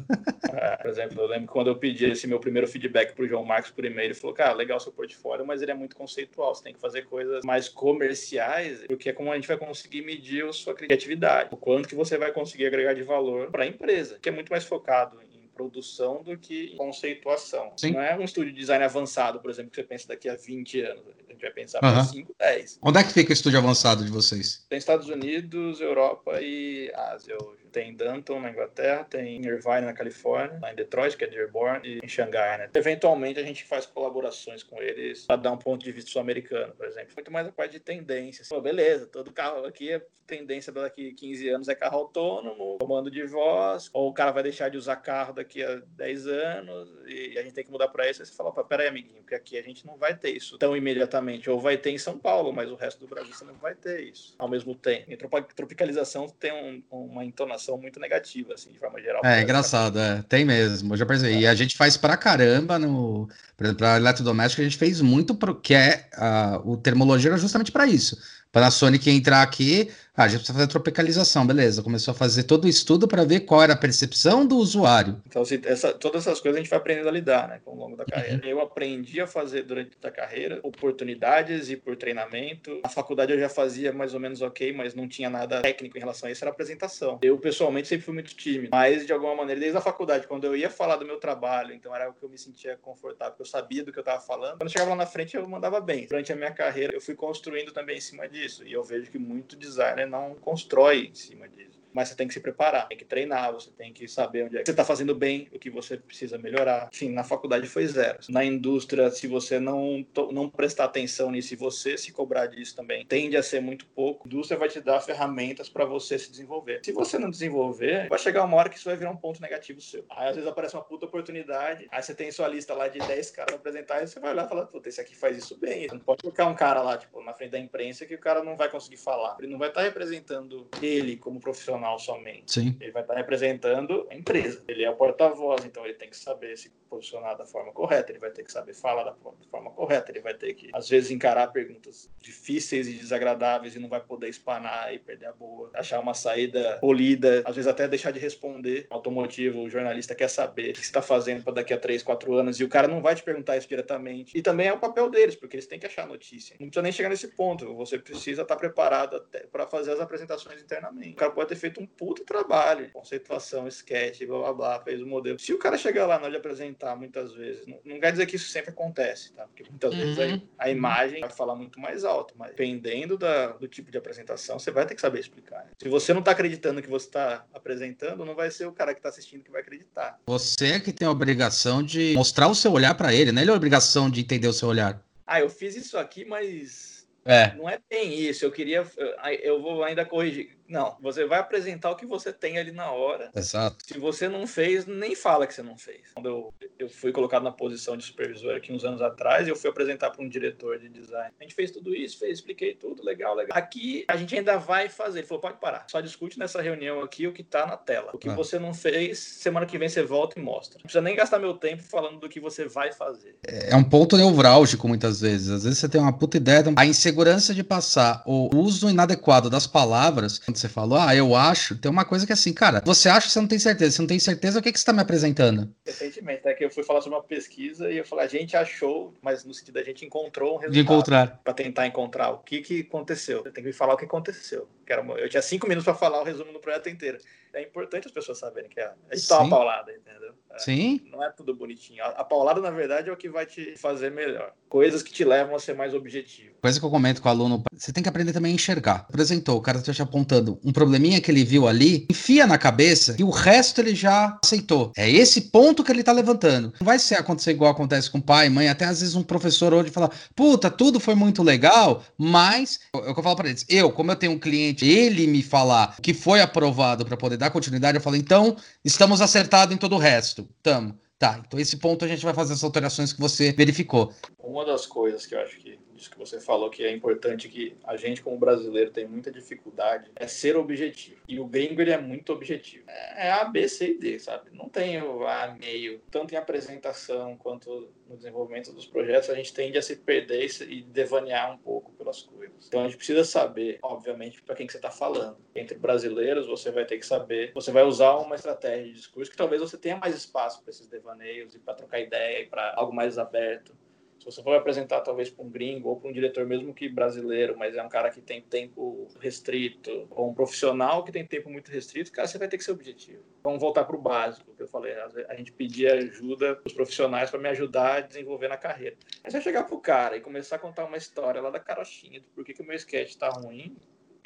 É, por exemplo, eu lembro quando eu pedi esse meu primeiro feedback para o João Marcos por e-mail. Ele falou, cara, legal seu portfólio, mas ele é muito conceitual. Você tem que fazer coisas mais comerciais, porque é como a gente vai conseguir medir a sua criatividade, o quanto que você vai conseguir agregar de valor para a empresa, que é muito mais focado em produção do que em conceituação. Sim. Não é um estúdio de design avançado, por exemplo, que você pensa daqui a 20 anos. A gente vai pensar uhum. para 5, 10. Onde é que fica o estúdio avançado de vocês? Tem Estados Unidos, Europa e Ásia hoje. Tem Danton na Inglaterra, tem Irvine na Califórnia, lá em Detroit, que é Dearborn, e em Xangai, né? Eventualmente a gente faz colaborações com eles para dar um ponto de vista sul-americano, por exemplo. Muito mais a parte de tendências. Pô, beleza, todo carro aqui é tendência daqui 15 anos é carro autônomo, comando de voz, ou o cara vai deixar de usar carro daqui a 10 anos e a gente tem que mudar para isso. Aí você fala, peraí, amiguinho, porque aqui a gente não vai ter isso tão imediatamente. Ou vai ter em São Paulo, mas o resto do Brasil você não vai ter isso ao mesmo tempo. E tropicalização tem um, uma entonação muito negativa, assim, de forma geral. É, engraçado, é. Tem mesmo, eu já percebi. É. E a gente faz pra caramba no. Por exemplo, para eletrodoméstico, a gente fez muito, pro, que é uh, o termologia era justamente para isso Panasonic entrar aqui, ah, a gente precisa fazer tropicalização, beleza. Começou a fazer todo o estudo para ver qual era a percepção do usuário. Então, se, essa, todas essas coisas a gente vai aprendendo a lidar, né, ao longo da uhum. carreira. Uhum. Eu aprendi a fazer durante a carreira oportunidades e por treinamento. A faculdade eu já fazia mais ou menos ok, mas não tinha nada técnico em relação a isso, era apresentação. Eu, pessoalmente, sempre fui muito tímido, mas de alguma maneira, desde a faculdade, quando eu ia falar do meu trabalho, então era o que eu me sentia confortável, eu sabia do que eu estava falando. Quando eu chegava lá na frente, eu mandava bem. Durante a minha carreira, eu fui construindo também em cima disso. E eu vejo que muito designer não constrói em cima disso mas você tem que se preparar, tem que treinar, você tem que saber onde é que você está fazendo bem, o que você precisa melhorar. Sim, na faculdade foi zero. Na indústria, se você não, não prestar atenção nisso e você se cobrar disso também, tende a ser muito pouco. A indústria vai te dar ferramentas para você se desenvolver. Se você não desenvolver, vai chegar uma hora que isso vai virar um ponto negativo seu. Aí às vezes aparece uma puta oportunidade, aí você tem sua lista lá de 10 caras apresentar e você vai olhar e falar, puta, esse aqui faz isso bem. Você não pode colocar um cara lá, tipo, na frente da imprensa que o cara não vai conseguir falar. Ele não vai estar tá representando ele como profissional profissional somente. Sim. Ele vai estar representando a empresa. Ele é o porta-voz, então ele tem que saber se posicionar da forma correta, ele vai ter que saber falar da forma correta, ele vai ter que, às vezes, encarar perguntas difíceis e desagradáveis e não vai poder espanar e perder a boa, achar uma saída polida, às vezes até deixar de responder. Automotivo, o jornalista quer saber o que você está fazendo para daqui a 3, 4 anos e o cara não vai te perguntar isso diretamente. E também é o papel deles, porque eles têm que achar notícia. Não precisa nem chegar nesse ponto, você precisa estar preparado para fazer as apresentações internamente. O cara pode ter feito um puto trabalho, conceituação, sketch, blá blá blá, fez o modelo. Se o cara chegar lá na hora de apresentar muitas vezes, não, não quer dizer que isso sempre acontece, tá? Porque muitas uhum. vezes a, a, imagem vai falar muito mais alto, mas dependendo da, do tipo de apresentação, você vai ter que saber explicar. Né? Se você não está acreditando que você está apresentando, não vai ser o cara que está assistindo que vai acreditar. Você é que tem a obrigação de mostrar o seu olhar para ele, né? Ele é a obrigação de entender o seu olhar. Ah, eu fiz isso aqui, mas é. Não é bem isso. Eu queria. Eu vou ainda corrigir. Não, você vai apresentar o que você tem ali na hora. Exato. Se você não fez, nem fala que você não fez. Quando eu, eu fui colocado na posição de supervisor aqui uns anos atrás, eu fui apresentar para um diretor de design. A gente fez tudo isso, fez, expliquei tudo, legal, legal. Aqui a gente ainda vai fazer. Ele falou: pode parar. Só discute nessa reunião aqui o que está na tela. O que ah. você não fez, semana que vem você volta e mostra. Não precisa nem gastar meu tempo falando do que você vai fazer. É um ponto nevrálgico muitas vezes. Às vezes você tem uma puta ideia, a insegurança de passar o uso inadequado das palavras, você falou, ah, eu acho, tem uma coisa que é assim, cara, você acha, você não tem certeza. Você não tem certeza, o que, que você está me apresentando? Recentemente, é que eu fui falar sobre uma pesquisa e eu falei, a gente achou, mas no sentido a gente encontrou um resultado. De encontrar. Para tentar encontrar o que, que aconteceu. Você tem que me falar o que aconteceu. Eu tinha cinco minutos para falar o resumo do projeto inteiro é importante as pessoas saberem que é, é só a paulada, entendeu? É, Sim. Não é tudo bonitinho. A, a paulada, na verdade, é o que vai te fazer melhor. Coisas que te levam a ser mais objetivo. Coisa que eu comento com o aluno, você tem que aprender também a enxergar. Apresentou, o cara tá te apontando um probleminha que ele viu ali, enfia na cabeça e o resto ele já aceitou. É esse ponto que ele tá levantando. Não vai ser acontecer igual acontece com pai, mãe, até às vezes um professor hoje fala, puta, tudo foi muito legal, mas é o que eu falo para eles. Eu, como eu tenho um cliente, ele me falar que foi aprovado para poder dar continuidade, eu falo, então, estamos acertados em todo o resto. Tamo. Tá, então esse ponto a gente vai fazer as alterações que você verificou. Uma das coisas que eu acho que isso que você falou que é importante que a gente como brasileiro tem muita dificuldade é ser objetivo. E o gringo ele é muito objetivo. É A, B, C e D, sabe? Não tem o A meio, tanto em apresentação quanto no desenvolvimento dos projetos, a gente tende a se perder e devanear um pouco pelas coisas. Então a gente precisa saber, obviamente, para quem que você está falando. Entre brasileiros, você vai ter que saber, você vai usar uma estratégia de discurso que talvez você tenha mais espaço para esses devaneios e para trocar ideia e para algo mais aberto. Se você for apresentar talvez para um gringo ou para um diretor mesmo que brasileiro, mas é um cara que tem tempo restrito, ou um profissional que tem tempo muito restrito, cara, você vai ter que ser objetivo. Vamos voltar para o básico, que eu falei, a gente pedia ajuda dos profissionais para me ajudar a desenvolver na carreira. Mas se eu chegar pro cara e começar a contar uma história lá da carochinha, do porquê que o meu sketch está ruim,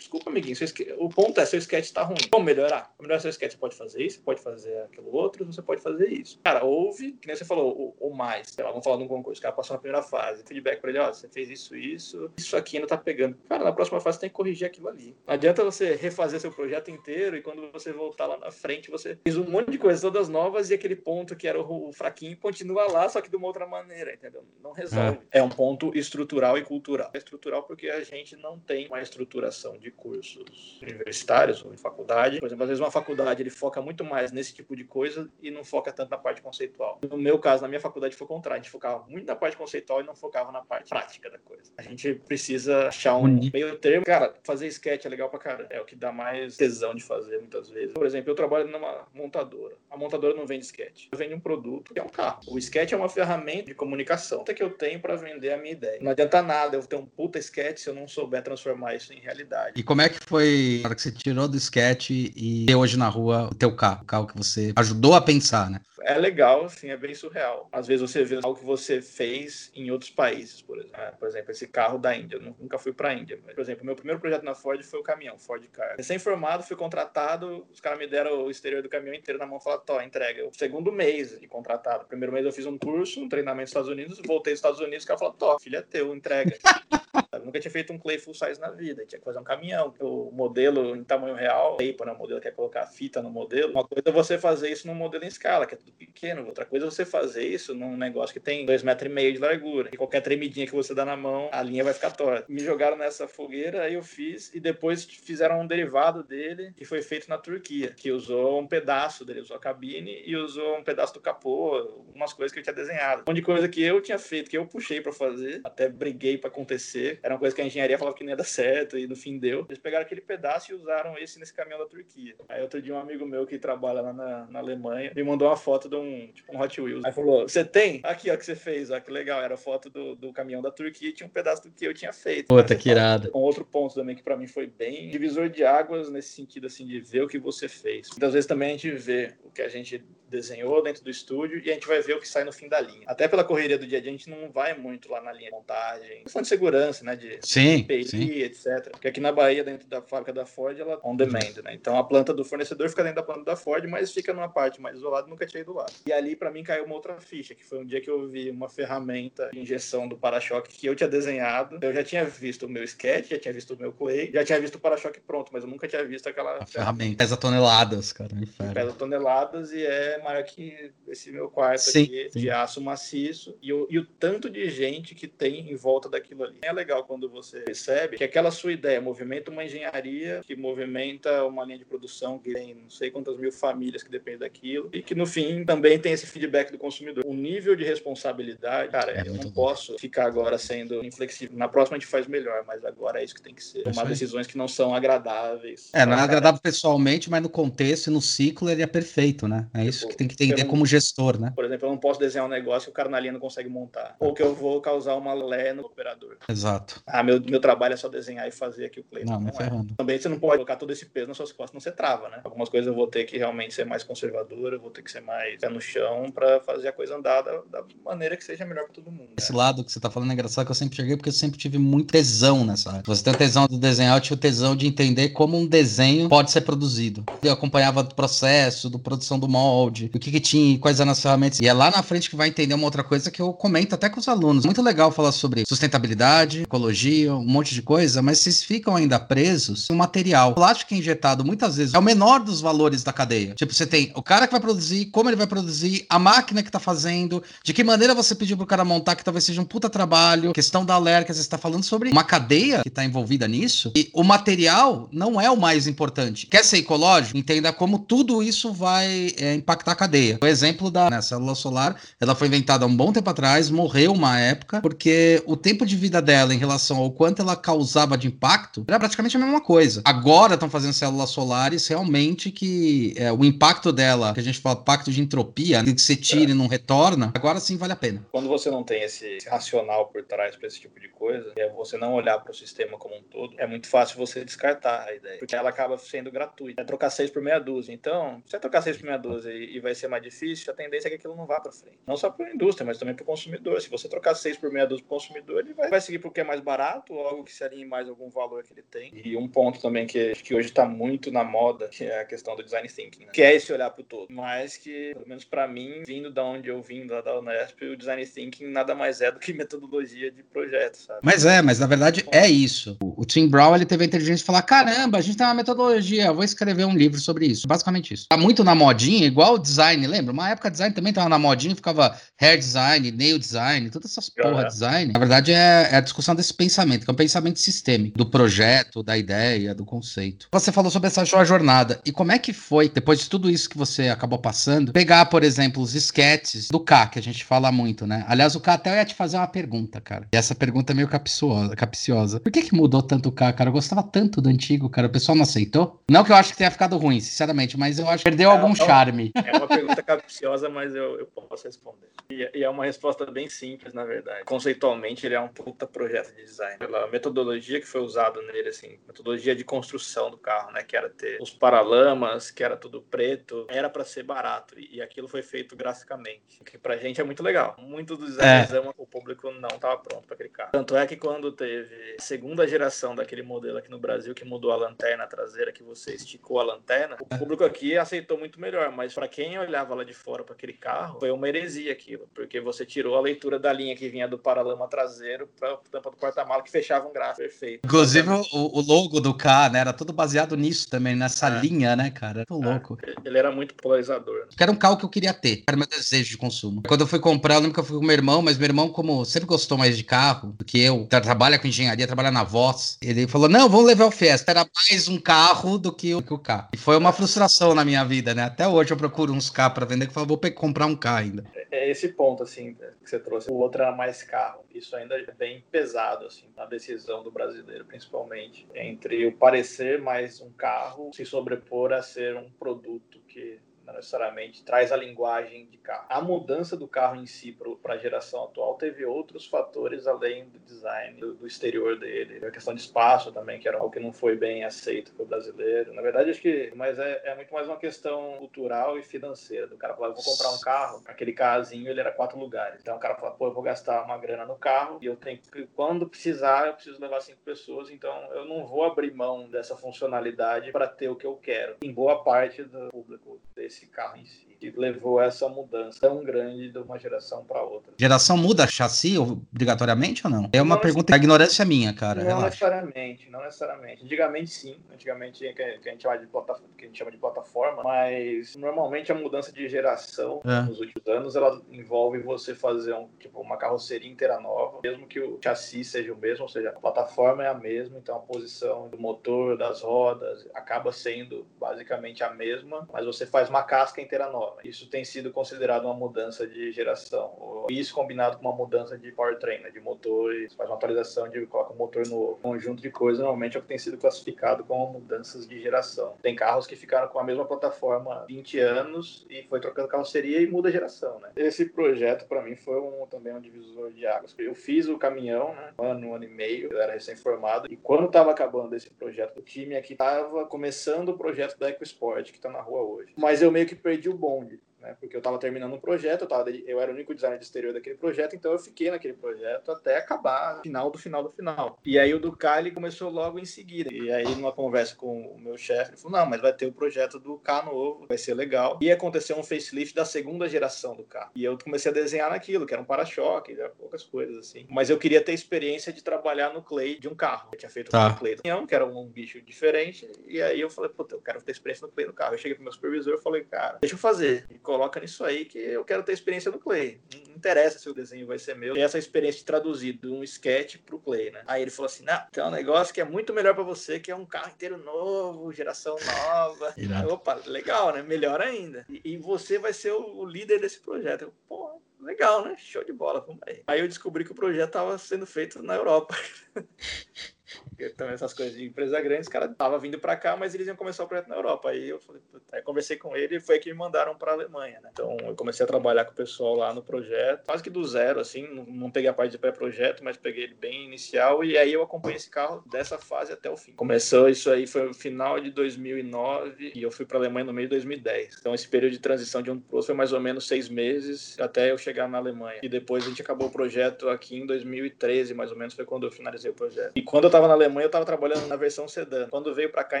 Desculpa, amiguinho. O ponto é, seu sketch tá ruim. Vamos melhorar. Vamos melhorar seu sketch. Você pode fazer isso, você pode fazer aquilo outro, você pode fazer isso. Cara, ouve, que nem você falou, ou, mais. Sei lá, vamos falar de um concurso. O cara passou na primeira fase. Feedback pra ele, ó, você fez isso, isso. Isso aqui ainda tá pegando. Cara, na próxima fase você tem que corrigir aquilo ali. Não adianta você refazer seu projeto inteiro e quando você voltar lá na frente, você fez um monte de coisas todas novas e aquele ponto que era o, fraquinho continua lá, só que de uma outra maneira, entendeu? Não resolve. É, é um ponto estrutural e cultural. É estrutural porque a gente não tem uma estruturação de cursos universitários ou em faculdade. Por exemplo, às vezes uma faculdade ele foca muito mais nesse tipo de coisa e não foca tanto na parte conceitual. No meu caso, na minha faculdade foi o contrário, a gente focava muito na parte conceitual e não focava na parte prática da coisa. A gente precisa achar um meio termo. Cara, fazer sketch é legal pra caramba. É o que dá mais tesão de fazer muitas vezes. Por exemplo, eu trabalho numa montadora. A montadora não vende sketch. Eu vendo um produto que é um carro. O sketch é uma ferramenta de comunicação que eu tenho para vender a minha ideia. Não adianta nada eu ter um puta sketch se eu não souber transformar isso em realidade. E como é que foi a hora que você tirou do sketch e hoje na rua o teu carro? O carro que você ajudou a pensar, né? é legal, assim, é bem surreal. Às vezes você vê algo que você fez em outros países, por exemplo. É, por exemplo, esse carro da Índia. Eu nunca fui para a Índia. Mas, por exemplo, meu primeiro projeto na Ford foi o caminhão, Ford Car. Recém-formado, fui contratado, os caras me deram o exterior do caminhão inteiro na mão e falaram, entrega. O segundo mês de contratado. Primeiro mês eu fiz um curso, um treinamento nos Estados Unidos, voltei dos Estados Unidos, o cara falou, tó, filho é teu, entrega. Eu nunca tinha feito um clay full size na vida. Tinha que fazer um caminhão. O modelo em tamanho real, paper, né? O modelo quer colocar fita no modelo. Uma coisa é você fazer isso num modelo em escala, que é tudo pequeno. Outra coisa é você fazer isso num negócio que tem dois metros e meio de largura. E qualquer tremidinha que você dá na mão, a linha vai ficar torta. Me jogaram nessa fogueira, aí eu fiz. E depois fizeram um derivado dele, que foi feito na Turquia, que usou um pedaço dele. Usou a cabine e usou um pedaço do capô, algumas coisas que eu tinha desenhado. Um monte de coisa que eu tinha feito, que eu puxei para fazer. Até briguei para acontecer. Era uma coisa que a engenharia falava que não ia dar certo e no fim deu. Eles pegaram aquele pedaço e usaram esse nesse caminhão da Turquia. Aí outro dia um amigo meu que trabalha lá na, na Alemanha me mandou uma foto de um, tipo, um Hot Wheels. Aí falou: Você tem? Aqui, ó, que você fez. Ó, que legal. Era foto do, do caminhão da Turquia e tinha um pedaço do que eu tinha feito. Puta, que irado. Com outro ponto também que para mim foi bem divisor de águas nesse sentido, assim, de ver o que você fez. Muitas vezes também a gente vê o que a gente desenhou dentro do estúdio e a gente vai ver o que sai no fim da linha. Até pela correria do dia a dia, a gente não vai muito lá na linha de montagem, questão de segurança, né? De sim, sim. etc. Porque aqui na Bahia, dentro da fábrica da Ford, ela on demand, né? Então a planta do fornecedor fica dentro da planta da Ford, mas fica numa parte mais isolada, nunca tinha ido lá. E ali, para mim, caiu uma outra ficha, que foi um dia que eu vi uma ferramenta de injeção do para-choque que eu tinha desenhado. Eu já tinha visto o meu sketch, já tinha visto o meu clay, já tinha visto o para-choque pronto, mas eu nunca tinha visto aquela a ferramenta. Pesa toneladas, cara. Pesa toneladas e é maior que esse meu quarto sim, aqui sim. de aço maciço e o, e o tanto de gente que tem em volta daquilo ali. É legal quando você percebe que aquela sua ideia movimenta uma engenharia, que movimenta uma linha de produção que tem não sei quantas mil famílias que dependem daquilo e que no fim também tem esse feedback do consumidor. O nível de responsabilidade, cara, é eu não bom. posso ficar agora sendo inflexível. Na próxima a gente faz melhor, mas agora é isso que tem que ser. Tomar decisões que não são agradáveis. É, não é agradável pessoalmente, mas no contexto e no ciclo ele é perfeito, né? É isso que tem que entender como gestor, né? Por exemplo, eu não posso desenhar um negócio que o cara na linha não consegue montar. Ou que eu vou causar uma lé no operador. Exato. Ah, meu, meu trabalho é só desenhar e fazer aqui o play. Não, não, não é. Também você não pode colocar todo esse peso nas suas costas, não você trava, né? Algumas coisas eu vou ter que realmente ser mais conservador, eu vou ter que ser mais pé no chão para fazer a coisa andar da, da, maneira que seja melhor para todo mundo. Esse né? lado que você tá falando é engraçado que eu sempre cheguei porque eu sempre tive muito tesão nessa área. Você tem o tesão de desenhar, eu tive o tesão de entender como um desenho pode ser produzido. Eu acompanhava o processo, do produção do molde, o que, que tinha, quais eram as ferramentas. E é lá na frente que vai entender uma outra coisa que eu comento até com os alunos. Muito legal falar sobre sustentabilidade, ecologia, um monte de coisa, mas vocês ficam ainda presos no material. O plástico injetado muitas vezes é o menor dos valores da cadeia. Tipo, você tem o cara que vai produzir, como ele vai produzir, a máquina que tá fazendo, de que maneira você pediu pro cara montar, que talvez seja um puta trabalho, questão da alerta, você está falando sobre uma cadeia que tá envolvida nisso, e o material não é o mais importante. Quer ser ecológico? Entenda como tudo isso vai é, impactar a cadeia. O exemplo da né, célula solar, ela foi inventada há um bom tempo atrás, morreu uma época, porque o tempo de vida dela em relação ao quanto ela causava de impacto era praticamente a mesma coisa. Agora estão fazendo células solares realmente que é, o impacto dela, que a gente fala impacto de entropia, que você tira é. e não retorna, agora sim vale a pena. Quando você não tem esse, esse racional por trás para esse tipo de coisa, é você não olhar para o sistema como um todo, é muito fácil você descartar a ideia, porque ela acaba sendo gratuita. É trocar seis por meia dúzia. Então, se é trocar seis por meia dúzia e, e vai ser mais difícil, a tendência é que aquilo não vá para frente. Não só para a indústria, mas também para o consumidor. Se você trocar seis por meia dúzia para o consumidor, ele vai, vai seguir porque é mais barato, algo que se alinhe mais algum valor que ele tem. E um ponto também que, que hoje está muito na moda, que é a questão do design thinking, né? que é esse olhar para o todo. Mas que, pelo menos para mim, vindo da onde eu vim, da, da Unesp, o design thinking nada mais é do que metodologia de projeto, sabe? Mas é, mas na verdade é isso. O Tim Brown ele teve a inteligência de falar: caramba, a gente tem uma metodologia, vou escrever um livro sobre isso. Basicamente isso. Tá muito na modinha, igual design, lembra? Uma época design também tava na modinha, ficava hair design, nail design, todas essas porra uhum. design. Na verdade, é, é, a discussão desse pensamento, que é um pensamento sistêmico, do projeto, da ideia, do conceito. Você falou sobre essa sua jornada. E como é que foi, depois de tudo isso que você acabou passando, pegar, por exemplo, os esquetes do K, que a gente fala muito, né? Aliás, o K até ia te fazer uma pergunta, cara. E essa pergunta é meio capciosa. capciosa. Por que que mudou tanto o K, cara? Eu gostava tanto do antigo, cara. O pessoal não aceitou? Não que eu acho que tenha ficado ruim, sinceramente, mas eu acho que perdeu é, algum charme. É uma pergunta capciosa, mas eu, eu posso responder. E, e, é uma resposta bem simples, na verdade. Conceitualmente, ele é um puta projeto de design. Pela metodologia que foi usada nele, assim, metodologia de construção do carro, né? Que era ter os paralamas, que era tudo preto, era para ser barato. E, e, aquilo foi feito graficamente. O que pra gente é muito legal. Muitos dos designers é. amam, o público não estava pronto para aquele carro. Tanto é que quando teve a segunda geração daquele modelo aqui no Brasil, que mudou a lanterna traseira, que você esticou a lanterna, o público aqui aceitou muito melhor. Mas para quem olhava lá de fora para aquele carro, foi uma heresia aquilo, porque você tirou a leitura da linha que vinha do paralama traseiro para a tampa do porta-mala, que fechava um gráfico perfeito. Inclusive, o, o, logo do carro, né, era tudo baseado nisso também, nessa é. linha, né, cara? Muito é. louco. Ele era muito polarizador. Né? Era um carro que eu queria ter, era meu desejo de consumo. Quando eu fui comprar, eu lembro que eu fui com meu irmão, mas meu irmão, como sempre gostou mais de carro do que eu, trabalha com engenharia, trabalha na voz, ele falou: não, vamos levar o Fiesta. Era mais um carro do que o, que o carro. E foi uma frustração na minha vida, né? Até hoje eu procuro uns carros para vender que eu falo, vou comprar um carro ainda. É, é esse ponto, assim, que você trouxe. O outro era mais carro. Isso ainda é bem pesado, assim, na decisão do brasileiro, principalmente. Entre o parecer mais um carro se sobrepor a ser um produto que não necessariamente traz a linguagem de carro. A mudança do carro em si para a geração atual teve outros fatores além do design, do, do, exterior dele, a questão de espaço também, que era algo que não foi bem aceito pelo brasileiro. Na verdade, acho que mas é, é muito mais uma questão cultural e financeira. Do cara falar, vou comprar um carro, aquele carrozinho ele era quatro lugares. Então o cara fala, pô, eu vou gastar uma grana no carro e eu tenho que, quando precisar, eu preciso levar cinco pessoas, então eu não vou abrir mão dessa funcionalidade para ter o que eu quero. Em boa parte do público desse esse carro em si, que levou essa mudança tão grande de uma geração para outra. Geração muda chassi obrigatoriamente ou não? É uma não, pergunta, a ignorância minha, cara. Não relaxa. necessariamente, não necessariamente. Antigamente sim, antigamente que a gente chama de plataforma, que a gente chama de plataforma, mas normalmente a mudança de geração é. nos últimos anos ela envolve você fazer um, tipo, uma carroceria inteira nova, mesmo que o chassi seja o mesmo, ou seja, a plataforma é a mesma, então a posição do motor, das rodas acaba sendo basicamente a mesma, mas você faz uma casca inteira nova. Isso tem sido considerado uma mudança de geração. Isso combinado com uma mudança de powertrain, né, de motores, faz uma atualização de coloca um motor novo. Um conjunto de coisas normalmente é o que tem sido classificado como mudanças de geração. Tem carros que ficaram com a mesma plataforma 20 anos e foi trocando carroceria e muda a geração, né? Esse projeto para mim foi um, também um divisor de águas. Eu fiz o caminhão, né, um ano, um ano e meio, eu era recém-formado e quando estava acabando esse projeto, o time aqui estava começando o projeto da EcoSport que está na rua hoje. Mas eu meio que perdi o owned né? Porque eu estava terminando um projeto, eu, tava, eu era o único designer de exterior daquele projeto, então eu fiquei naquele projeto até acabar, final do final do final. E aí o do K começou logo em seguida. E aí, numa conversa com o meu chefe, ele falou: não, mas vai ter o projeto do K novo, vai ser legal. E aconteceu um facelift da segunda geração do K. E eu comecei a desenhar naquilo, que era um para-choque, poucas coisas assim. Mas eu queria ter experiência de trabalhar no clay de um carro. Eu tinha feito tá. um clay do caminhão, que era um bicho diferente. E aí eu falei, puta, eu quero ter experiência no clay do carro. Eu cheguei pro meu supervisor e falei, cara, deixa eu fazer. E coloca nisso aí que eu quero ter experiência no Clay. Não interessa se o desenho vai ser meu. E essa experiência de traduzir de um sketch pro Clay, né? Aí ele falou assim: não, tem um negócio que é muito melhor para você, que é um carro inteiro novo, geração nova. Opa, legal, né? Melhor ainda. E, e você vai ser o, o, líder desse projeto. Eu, porra, legal, né? Show de bola, vamos aí. Aí eu descobri que o projeto estava sendo feito na Europa. Porque também essas coisas de empresa grande, os caras estavam vindo para cá, mas eles iam começar o projeto na Europa. Aí eu falei, aí conversei com ele e foi que me mandaram para a Alemanha, né? Então eu comecei a trabalhar com o pessoal lá no projeto, quase que do zero, assim, não, peguei a parte de pré-projeto, mas peguei ele bem inicial e aí eu acompanhei esse carro dessa fase até o fim. Começou isso aí, foi no final de 2009 e eu fui para a Alemanha no meio de 2010. Então esse período de transição de um pro foi mais ou menos seis meses até eu chegar na Alemanha. E depois a gente acabou o projeto aqui em 2013, mais ou menos, foi quando eu finalizei o projeto. E quando eu estava na Alemanha eu tava trabalhando na versão sedã. Quando veio para cá,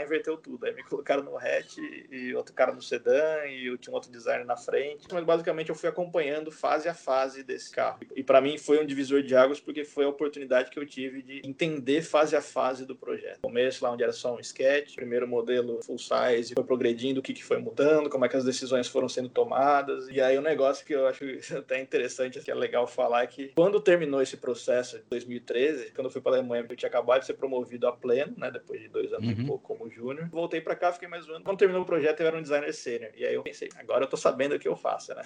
inverteu tudo. Aí me colocaram no hatch e outro cara no sedã e eu tinha um outro designer na frente. Mas basicamente eu fui acompanhando fase a fase desse carro. E para mim foi um divisor de águas porque foi a oportunidade que eu tive de entender fase a fase do projeto. Começo lá onde era só um sketch, primeiro modelo full size, foi progredindo, o que, que foi mudando, como é que as decisões foram sendo tomadas. E aí o um negócio que eu acho até interessante, que é legal falar, é que quando terminou esse processo de 2013, quando eu fui para a Alemanha, eu tinha acabado de ser promovido a pleno, né, depois de dois anos uhum. e pouco como júnior. Voltei para cá, fiquei mais um ano. Quando terminou o projeto, eu era um designer sênior. E aí eu pensei, agora eu tô sabendo o que eu faço, né?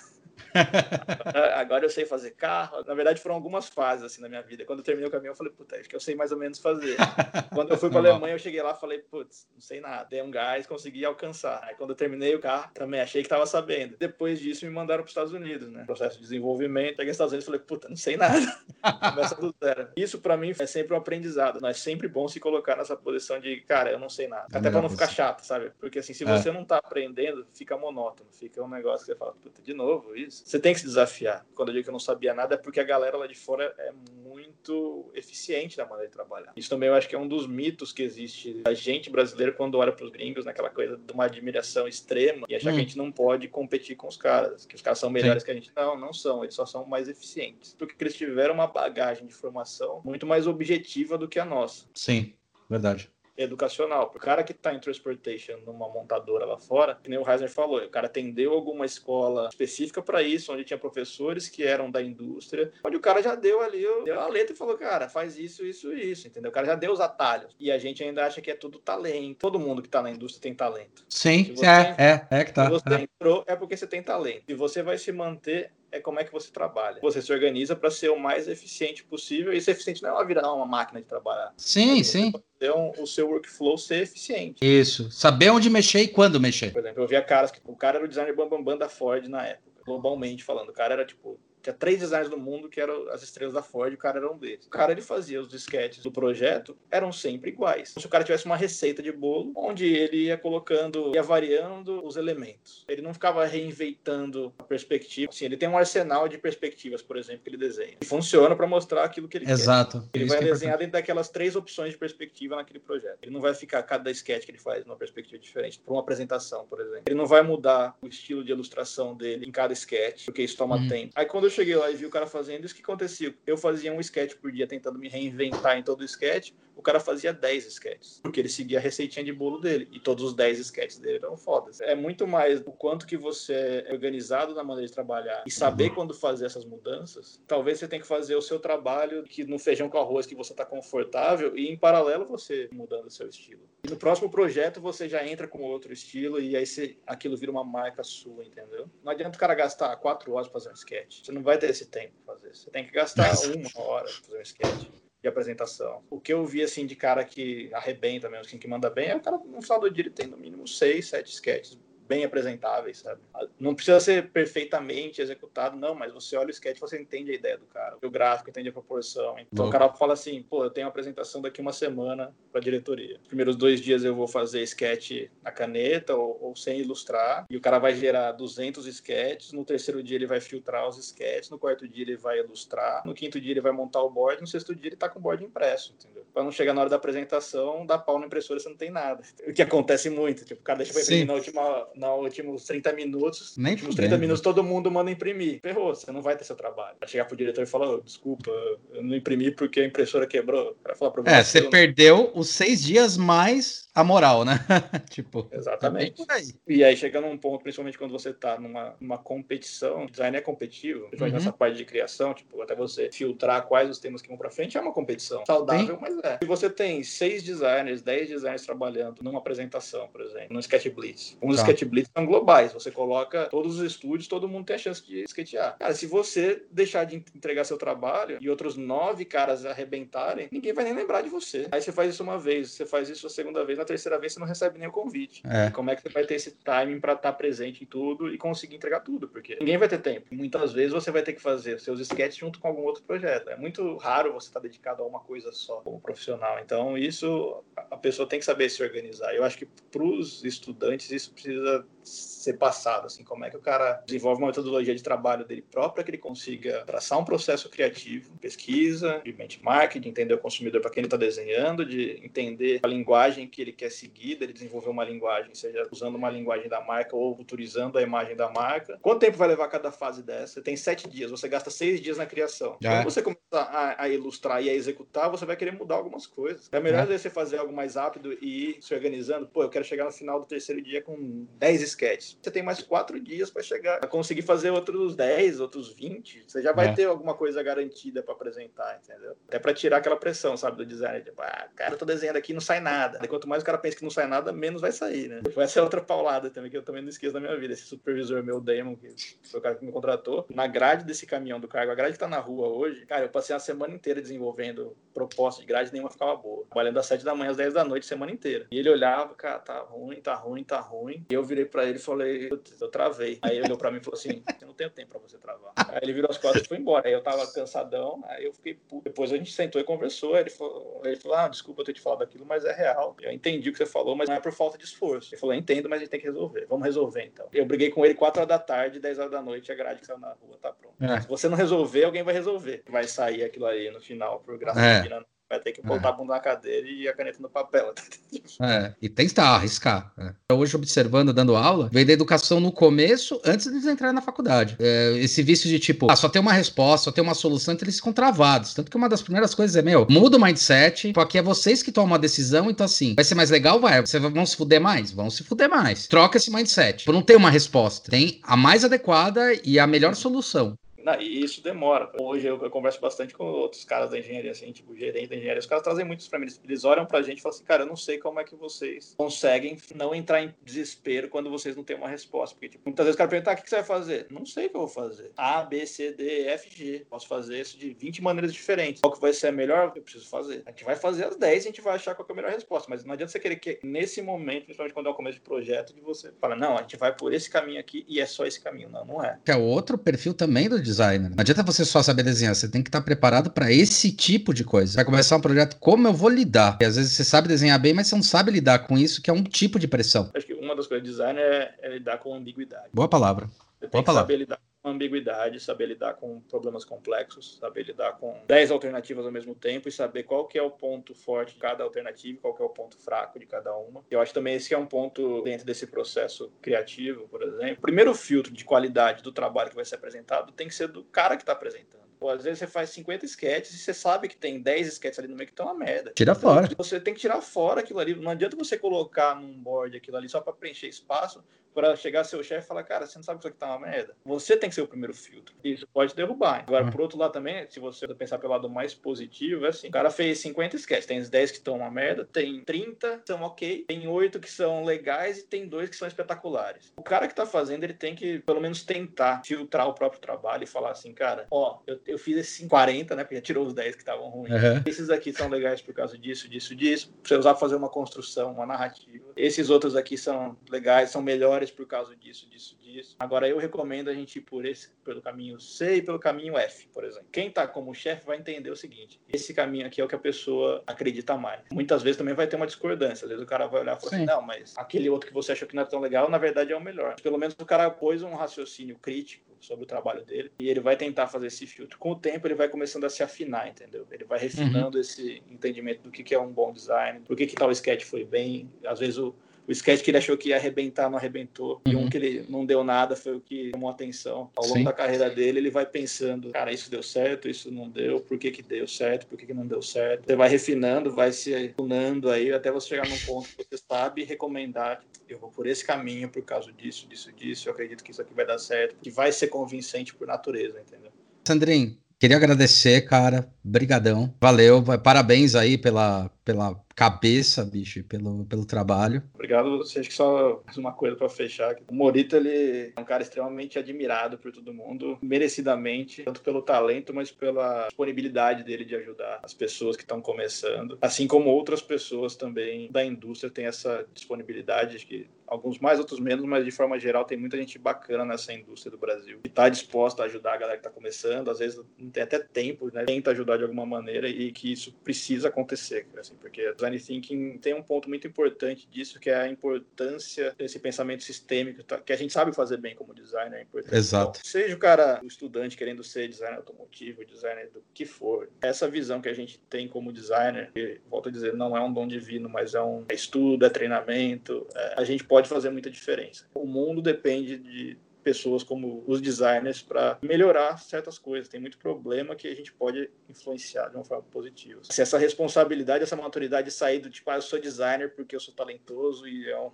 agora eu sei fazer carro. Na verdade, foram algumas fases assim na minha vida. Quando eu terminei o caminho, eu falei, puta, acho que eu sei mais ou menos fazer. quando eu fui para a Alemanha, eu cheguei lá e falei, putz, não sei nada. Dei um gás, consegui alcançar. Aí quando eu terminei o carro, também achei que estava sabendo. Depois disso, me mandaram para os Estados Unidos, né? Processo de desenvolvimento. Cheguei nos Estados Unidos e falei, puta, não sei nada. Começa do zero. Isso para mim é sempre um aprendizado. É sempre bom se colocar nessa posição de, cara, eu não sei nada. Até para não ficar chato, sabe? Porque assim, se é. você não tá aprendendo, fica monótono. Fica um negócio que você fala, puta, de novo isso. Você tem que se desafiar. Quando eu digo que eu não sabia nada, é porque a galera lá de fora é muito eficiente na maneira de trabalhar. Isso também eu acho que é um dos mitos que existe a gente brasileiro quando olha para os gringos, naquela coisa de uma admiração extrema e achar hum. que a gente não pode competir com os caras, que os caras são melhores Sim. que a gente. Não, não são. Eles só são mais eficientes. Porque eles tiveram uma bagagem de formação muito mais objetiva do que a nossa. Sim, verdade educacional. O cara que está em transportation numa montadora lá fora, que nem o Heisner falou, o cara atendeu alguma escola específica para isso, onde tinha professores que eram da indústria, onde o cara já deu ali deu a letra e falou, cara, faz isso, isso, isso, entendeu? O cara já deu os atalhos. E a gente ainda acha que é tudo talento. Todo mundo que está na indústria tem talento. Sim, é, é, é que tá. Se você é. entrou, é porque você tem talento. E você vai se manter é como é que você trabalha. Você se organiza para ser o mais eficiente possível. E ser eficiente não é virar uma máquina de trabalhar. Sim, é sim. Um, o seu workflow ser eficiente. Isso. Saber onde mexer e quando mexer. Por exemplo, eu via caras que o cara era o designer bambambam bam, bam da Ford na época, globalmente falando. O cara era tipo tinha três designers no mundo que eram as estrelas da Ford, o cara era um deles. O cara ele fazia os disquetes do projeto, eram sempre iguais. Se o cara tivesse uma receita de bolo, onde ele ia colocando, ia variando os elementos. Ele não ficava reinventando a perspectiva. Assim, ele tem um arsenal de perspectivas, por exemplo, que ele desenha. E funciona para mostrar aquilo que ele Exato. quer. Ele vai é desenhar dentro daquelas três opções de perspectiva naquele projeto. Ele não vai ficar cada sketch que ele faz numa perspectiva diferente, para uma apresentação, por exemplo. Ele não vai mudar o estilo de ilustração dele em cada sketch, porque isso toma uhum. tempo. Aí quando eu cheguei lá e vi o cara fazendo isso, que acontecia? Eu fazia um sketch por dia tentando me reinventar em todo o sketch, o cara fazia 10 sketches, porque ele seguia a receitinha de bolo dele, e todos os 10 sketches dele eram fodas. É muito mais o quanto que você é organizado na maneira de trabalhar e saber quando fazer essas mudanças. Talvez você tenha que fazer o seu trabalho que no feijão com arroz que você está confortável e em paralelo você mudando o seu estilo. E no próximo projeto você já entra com outro estilo e aí você, aquilo vira uma marca sua, entendeu? Não adianta o cara gastar 4 horas para fazer um sketch. Você não vai ter esse tempo para fazer. Você tem que gastar uma hora para fazer um sketch de apresentação. O que eu vi, assim, de cara que arrebenta mesmo, assim, que manda bem, é o cara, no final do dia, ele tem no mínimo seis, sete sketches bem apresentáveis, sabe? Não precisa ser perfeitamente executado, não, mas você olha o sketch, você entende a ideia do cara, o gráfico, entende a proporção. Então o cara fala assim, pô, eu tenho uma apresentação daqui uma semana para diretoria. Os primeiros dois dias eu vou fazer sketch na caneta ou, ou, sem ilustrar, e o cara vai gerar 200 sketches, no terceiro dia ele vai filtrar os sketches, no quarto dia ele vai ilustrar, no quinto dia ele vai montar o board, no sexto dia ele tá com o board impresso, entendeu? Para não chegar na hora da apresentação, dá pau na impressora, você não tem nada. O que acontece muito, tipo, o cara deixa pra imprimir na última nos últimos 30 minutos. Nem últimos 30 minutos todo mundo manda imprimir. Ferrou, você não vai ter seu trabalho. Vai chegar pro diretor e falar: oh, desculpa, eu não imprimi porque a impressora quebrou. Vai falar pra É, você perdeu os seis dias mais a moral, né? tipo. Exatamente. Aí. E aí chega num ponto, principalmente quando você tá numa, numa competição, design é competitivo, principalmente uhum. nessa parte de criação, tipo, até você filtrar quais os temas que vão pra frente, é uma competição. Saudável, Sim. mas é. Se você tem seis designers, dez designers trabalhando numa apresentação, por exemplo, num Sketch Blitz, um tá. Sketch Blitz são globais. Você coloca todos os estúdios, todo mundo tem a chance de skatear. Cara, se você deixar de entregar seu trabalho e outros nove caras arrebentarem, ninguém vai nem lembrar de você. Aí você faz isso uma vez, você faz isso a segunda vez, na terceira vez você não recebe nem o convite. É. Como é que você vai ter esse timing para estar tá presente em tudo e conseguir entregar tudo? Porque ninguém vai ter tempo. Muitas vezes você vai ter que fazer seus sketches junto com algum outro projeto. É muito raro você estar tá dedicado a uma coisa só como profissional. Então, isso a pessoa tem que saber se organizar. Eu acho que para os estudantes isso precisa ser passado, assim, como é que o cara desenvolve uma metodologia de trabalho dele própria que ele consiga traçar um processo criativo, pesquisa, de benchmark, de entender o consumidor para quem ele está desenhando, de entender a linguagem que ele quer seguir, dele desenvolver uma linguagem, seja usando uma linguagem da marca ou futurizando a imagem da marca. Quanto tempo vai levar cada fase dessa? Você tem sete dias, você gasta seis dias na criação. Já. Quando você começar a, a, ilustrar e a executar, você vai querer mudar algumas coisas. É melhor é. você fazer algo mais rápido e ir se organizando. Pô, eu quero chegar no final do terceiro dia com 10 sketches. Você tem mais quatro dias para chegar a conseguir fazer outros 10, outros 20. Você já vai é. ter alguma coisa garantida para apresentar, entendeu? Até para tirar aquela pressão, sabe, do designer. Tipo, ah, cara, eu tô desenhando aqui não sai nada. E quanto mais o cara pensa que não sai nada, menos vai sair, né? Essa é outra paulada também, que eu também não esqueço da minha vida. Esse supervisor meu, Damon, que foi o cara que me contratou, na grade desse caminhão do cargo, a grade que tá na rua hoje, cara, eu passei a semana inteira desenvolvendo proposta de grade, nenhuma ficava boa. Trabalhando das 7 da manhã às 10 da noite, semana inteira. E ele olhava, cara, tá ruim, tá ruim, tá ruim. E eu virei para ele e falei, eu travei. Aí ele olhou para mim e falou assim: eu não tenho tempo para você travar. Aí ele virou as costas e foi embora. Aí eu tava cansadão, aí eu fiquei puto. Depois a gente sentou e conversou. Aí ele falou, ele falou: ah, desculpa eu ter te falado aquilo, mas é real. Eu entendi o que você falou, mas não é por falta de esforço. Ele falou: entendo, mas a gente tem que resolver. Vamos resolver então. Eu briguei com ele 4 horas da tarde, 10 horas da noite, a grade que saiu na rua tá pronta. É. Se você não resolver, alguém vai resolver. Vai sair aquilo aí no final, por graça é. divina vai ter que botar é. a bunda na cadeira e a caneta no papel. é, e tentar arriscar. É. Hoje, observando, dando aula, veio da educação no começo, antes de entrarem na faculdade. É, esse vício de tipo, ah, só tem uma resposta, só tem uma solução, então eles ficam travados. Tanto que uma das primeiras coisas é, meu, muda o mindset, porque é vocês que tomam a decisão, então assim, vai ser mais legal? Vai. Vocês vão se fuder mais? Vão se fuder mais. Troca esse mindset. Tipo, não tem uma resposta. Tem a mais adequada e a melhor solução. Não, e isso demora. Hoje eu, eu, converso bastante com outros caras da engenharia, assim, tipo, gerente da engenharia. Os caras trazem muitos para mim. Eles olham pra gente e falam assim, cara, eu não sei como é que vocês conseguem não entrar em desespero quando vocês não têm uma resposta. Porque, tipo, muitas vezes o cara pergunta, ah, o que você vai fazer? Não sei o que eu vou fazer. A, B, C, D, F, G. Posso fazer isso de 20 maneiras diferentes. Qual que vai ser a melhor? Eu preciso fazer. A gente vai fazer as 10 e a gente vai achar qual é a melhor resposta. Mas não adianta você querer que, nesse momento, principalmente quando é o começo de projeto, de você falar, não, a gente vai por esse caminho aqui e é só esse caminho. Não, não é. Que é outro perfil também do designer. Não adianta você só saber desenhar, você tem que estar preparado para esse tipo de coisa. Vai começar um projeto, como eu vou lidar? E às vezes você sabe desenhar bem, mas você não sabe lidar com isso, que é um tipo de pressão. Acho que uma das coisas de design é, é lidar com ambiguidade. Boa palavra. Você Boa tem que palavra. saber lidar ambiguidade, saber lidar com problemas complexos, saber lidar com 10 alternativas ao mesmo tempo e saber qual que é o ponto forte de cada alternativa, qual que é o ponto fraco de cada uma. Eu acho também esse é um ponto dentro desse processo criativo, por exemplo. O primeiro filtro de qualidade do trabalho que vai ser apresentado tem que ser do cara que está apresentando. Pô, às vezes você faz 50 sketches e você sabe que tem 10 sketches ali no meio que estão uma merda. Tira então, fora. Você tem que tirar fora aquilo ali. Não adianta você colocar num board aquilo ali só para preencher espaço, para chegar seu chefe e falar, cara, você não sabe que isso aqui tá uma merda. Você tem que ser o primeiro filtro. Isso pode derrubar. Agora, uhum. por outro lado também, se você pensar pelo lado mais positivo, é assim, o cara fez 50 sketches, tem 10 que estão uma merda, tem 30 que são ok, tem 8 que são legais e tem 2 que são espetaculares. O cara que tá fazendo, ele tem que, pelo menos, tentar filtrar o próprio trabalho e falar assim, cara, ó, eu, eu fiz esses 40, né, porque já tirou os 10 que estavam ruins. Uhum. Esses aqui são legais por causa disso, disso, disso. Pra você usar pra fazer uma construção, uma narrativa. Esses outros aqui são legais, são melhores por causa disso, disso, disso. Agora eu recomendo a gente ir por esse, pelo caminho C e pelo caminho F, por exemplo. Quem está como chefe vai entender o seguinte: esse caminho aqui é o que a pessoa acredita mais. Muitas vezes também vai ter uma discordância. Às vezes o cara vai olhar e falar assim: não, mas aquele outro que você achou que não é tão legal, na verdade é o melhor. Pelo menos o cara pôs um raciocínio crítico sobre o trabalho dele e ele vai tentar fazer esse filtro. Com o tempo ele vai começando a se afinar, entendeu? Ele vai refinando uhum. esse entendimento do que é um bom design, por que, que tal sketch foi bem. Às vezes o o sketch que ele achou que ia arrebentar não arrebentou. Uhum. E um uhum. que ele não deu nada foi o que chamou atenção. Ao longo Sim. da carreira dele, ele vai pensando, cara, isso deu certo, isso não deu, por que que deu certo, por que que não deu certo. Você vai refinando, vai se tunando aí, até você chegar num ponto que você sabe recomendar, tipo, eu vou por esse caminho por causa disso, disso, disso, eu acredito que isso aqui vai dar certo, que vai ser convincente por natureza, entendeu? Sandrinho, queria agradecer, cara, brigadão, valeu, parabéns aí pela, pela cabeça, bicho, pelo, pelo trabalho. Obrigado. Você acho que só uma coisa para fechar. O Morita, ele é um cara extremamente admirado por todo mundo, merecidamente, tanto pelo talento, mas pela disponibilidade dele de ajudar as pessoas que estão começando, assim como outras pessoas também da indústria têm essa disponibilidade, que alguns mais, outros menos, mas de forma geral tem muita gente bacana nessa indústria do Brasil que está disposta a ajudar a galera que está começando, às vezes não tem até tempo, né? Tenta ajudar de alguma maneira e que isso precisa acontecer. Assim, assim, porque design thinking tem um ponto muito importante disso, que é a importância desse pensamento sistêmico, tá? que a gente sabe fazer bem como designer, é importante. Exato. Então, seja o cara, o estudante querendo ser designer automotivo, designer do que for, essa visão que a gente tem como designer, que, volto a dizer, não é um dom divino, mas é um estudo, é treinamento, é, a gente pode fazer muita diferença. O mundo depende de pessoas como os designers para melhorar certas coisas. Tem muito problema que a gente pode influenciar de uma forma positiva. Se essa responsabilidade, essa maturidade sair do tipo, ah, eu sou designer porque eu sou talentoso e é um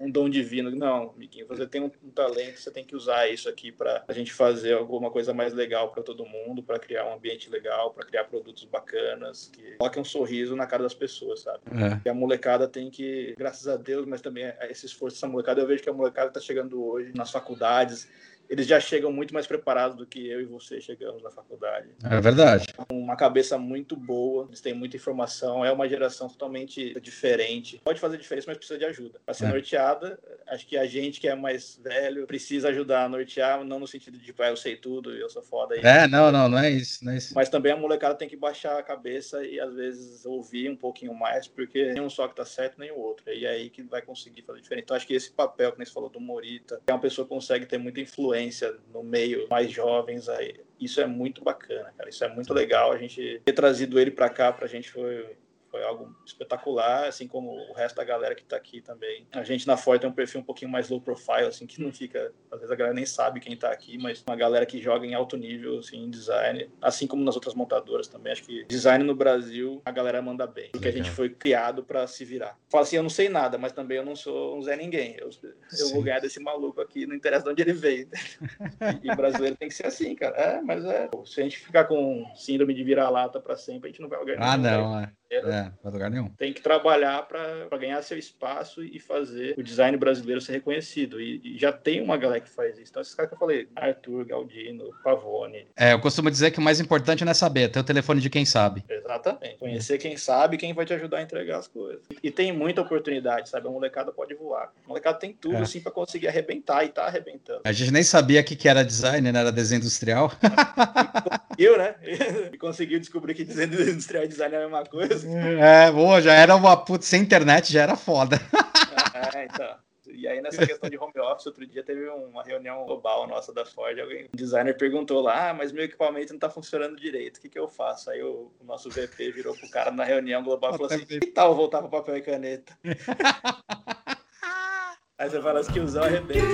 um dom divino. Não, amiguinho, você tem um, um talento, você tem que usar isso aqui para a gente fazer alguma coisa mais legal para todo mundo, para criar um ambiente legal, para criar produtos bacanas, que coloquem um sorriso na cara das pessoas, sabe? É. E a molecada tem que, graças a Deus, mas também esse esforço dessa molecada, eu vejo que a molecada está chegando hoje nas faculdades eles já chegam muito mais preparados do que eu e você chegamos na faculdade. É verdade. Uma cabeça muito boa, eles têm muita informação, é uma geração totalmente diferente. Pode fazer diferença, mas precisa de ajuda. Para ser é. norteada, acho que a gente que é mais velho precisa ajudar a nortear, não no sentido de, tipo, ah, eu sei tudo, eu sou foda. Aí. É, não, não, não é isso, não é isso. Mas também a molecada tem que baixar a cabeça e às vezes ouvir um pouquinho mais, porque nem um só que tá certo, nem o outro. E é aí que vai conseguir fazer diferença. Então acho que esse papel que você falou do Morita, é uma pessoa que consegue ter muita influência influência no meio mais jovens aí. Isso é muito bacana, cara. Isso é muito legal. A gente ter trazido ele para cá, para a gente foi foi algo espetacular, assim como o resto da galera que está aqui também. A gente na Ford tem um perfil um pouquinho mais low profile, assim, que não fica, às vezes a galera nem sabe quem está aqui, mas uma galera que joga em alto nível, assim, em design, assim como nas outras montadoras também. Acho que design no Brasil, a galera manda bem, porque a gente foi criado para se virar. Fala assim, eu não sei nada, mas também eu não sou um Zé Ninguém. Eu, eu vou ganhar desse maluco aqui, não interessa de onde ele veio. e, e brasileiro tem que ser assim, cara. É, mas é. Se a gente ficar com síndrome de vira-lata para sempre, a gente não vai ganhar. Ah, não, é. É, para lugar nenhum. Tem que trabalhar para ganhar seu espaço e fazer o design brasileiro ser reconhecido. E, e, já tem uma galera que faz isso. Então, esses caras que eu falei, Arthur, Galdino, Pavone. É, eu costumo dizer que o mais importante não é saber, é ter o telefone de quem sabe. Exatamente. Conhecer quem sabe quem vai te ajudar a entregar as coisas. E tem muita oportunidade, sabe? A molecada pode voar. A molecada tem tudo, é. assim, para conseguir arrebentar e tá arrebentando. A gente nem sabia que, que era design, né? Era desenho industrial. conseguiu, né? E conseguiu descobrir que desenho industrial e design é a mesma coisa. É, boa, já era uma puta, sem internet já era foda. É, então. E aí, nessa questão de home office, outro dia teve uma reunião global nossa da Ford. Alguém, um designer perguntou lá: ah, mas meu equipamento não tá funcionando direito, o que, que eu faço? Aí o, o nosso VP virou pro cara na reunião global e falou assim: que tal voltar para papel e caneta? aí você fala assim: que usar arrebenta.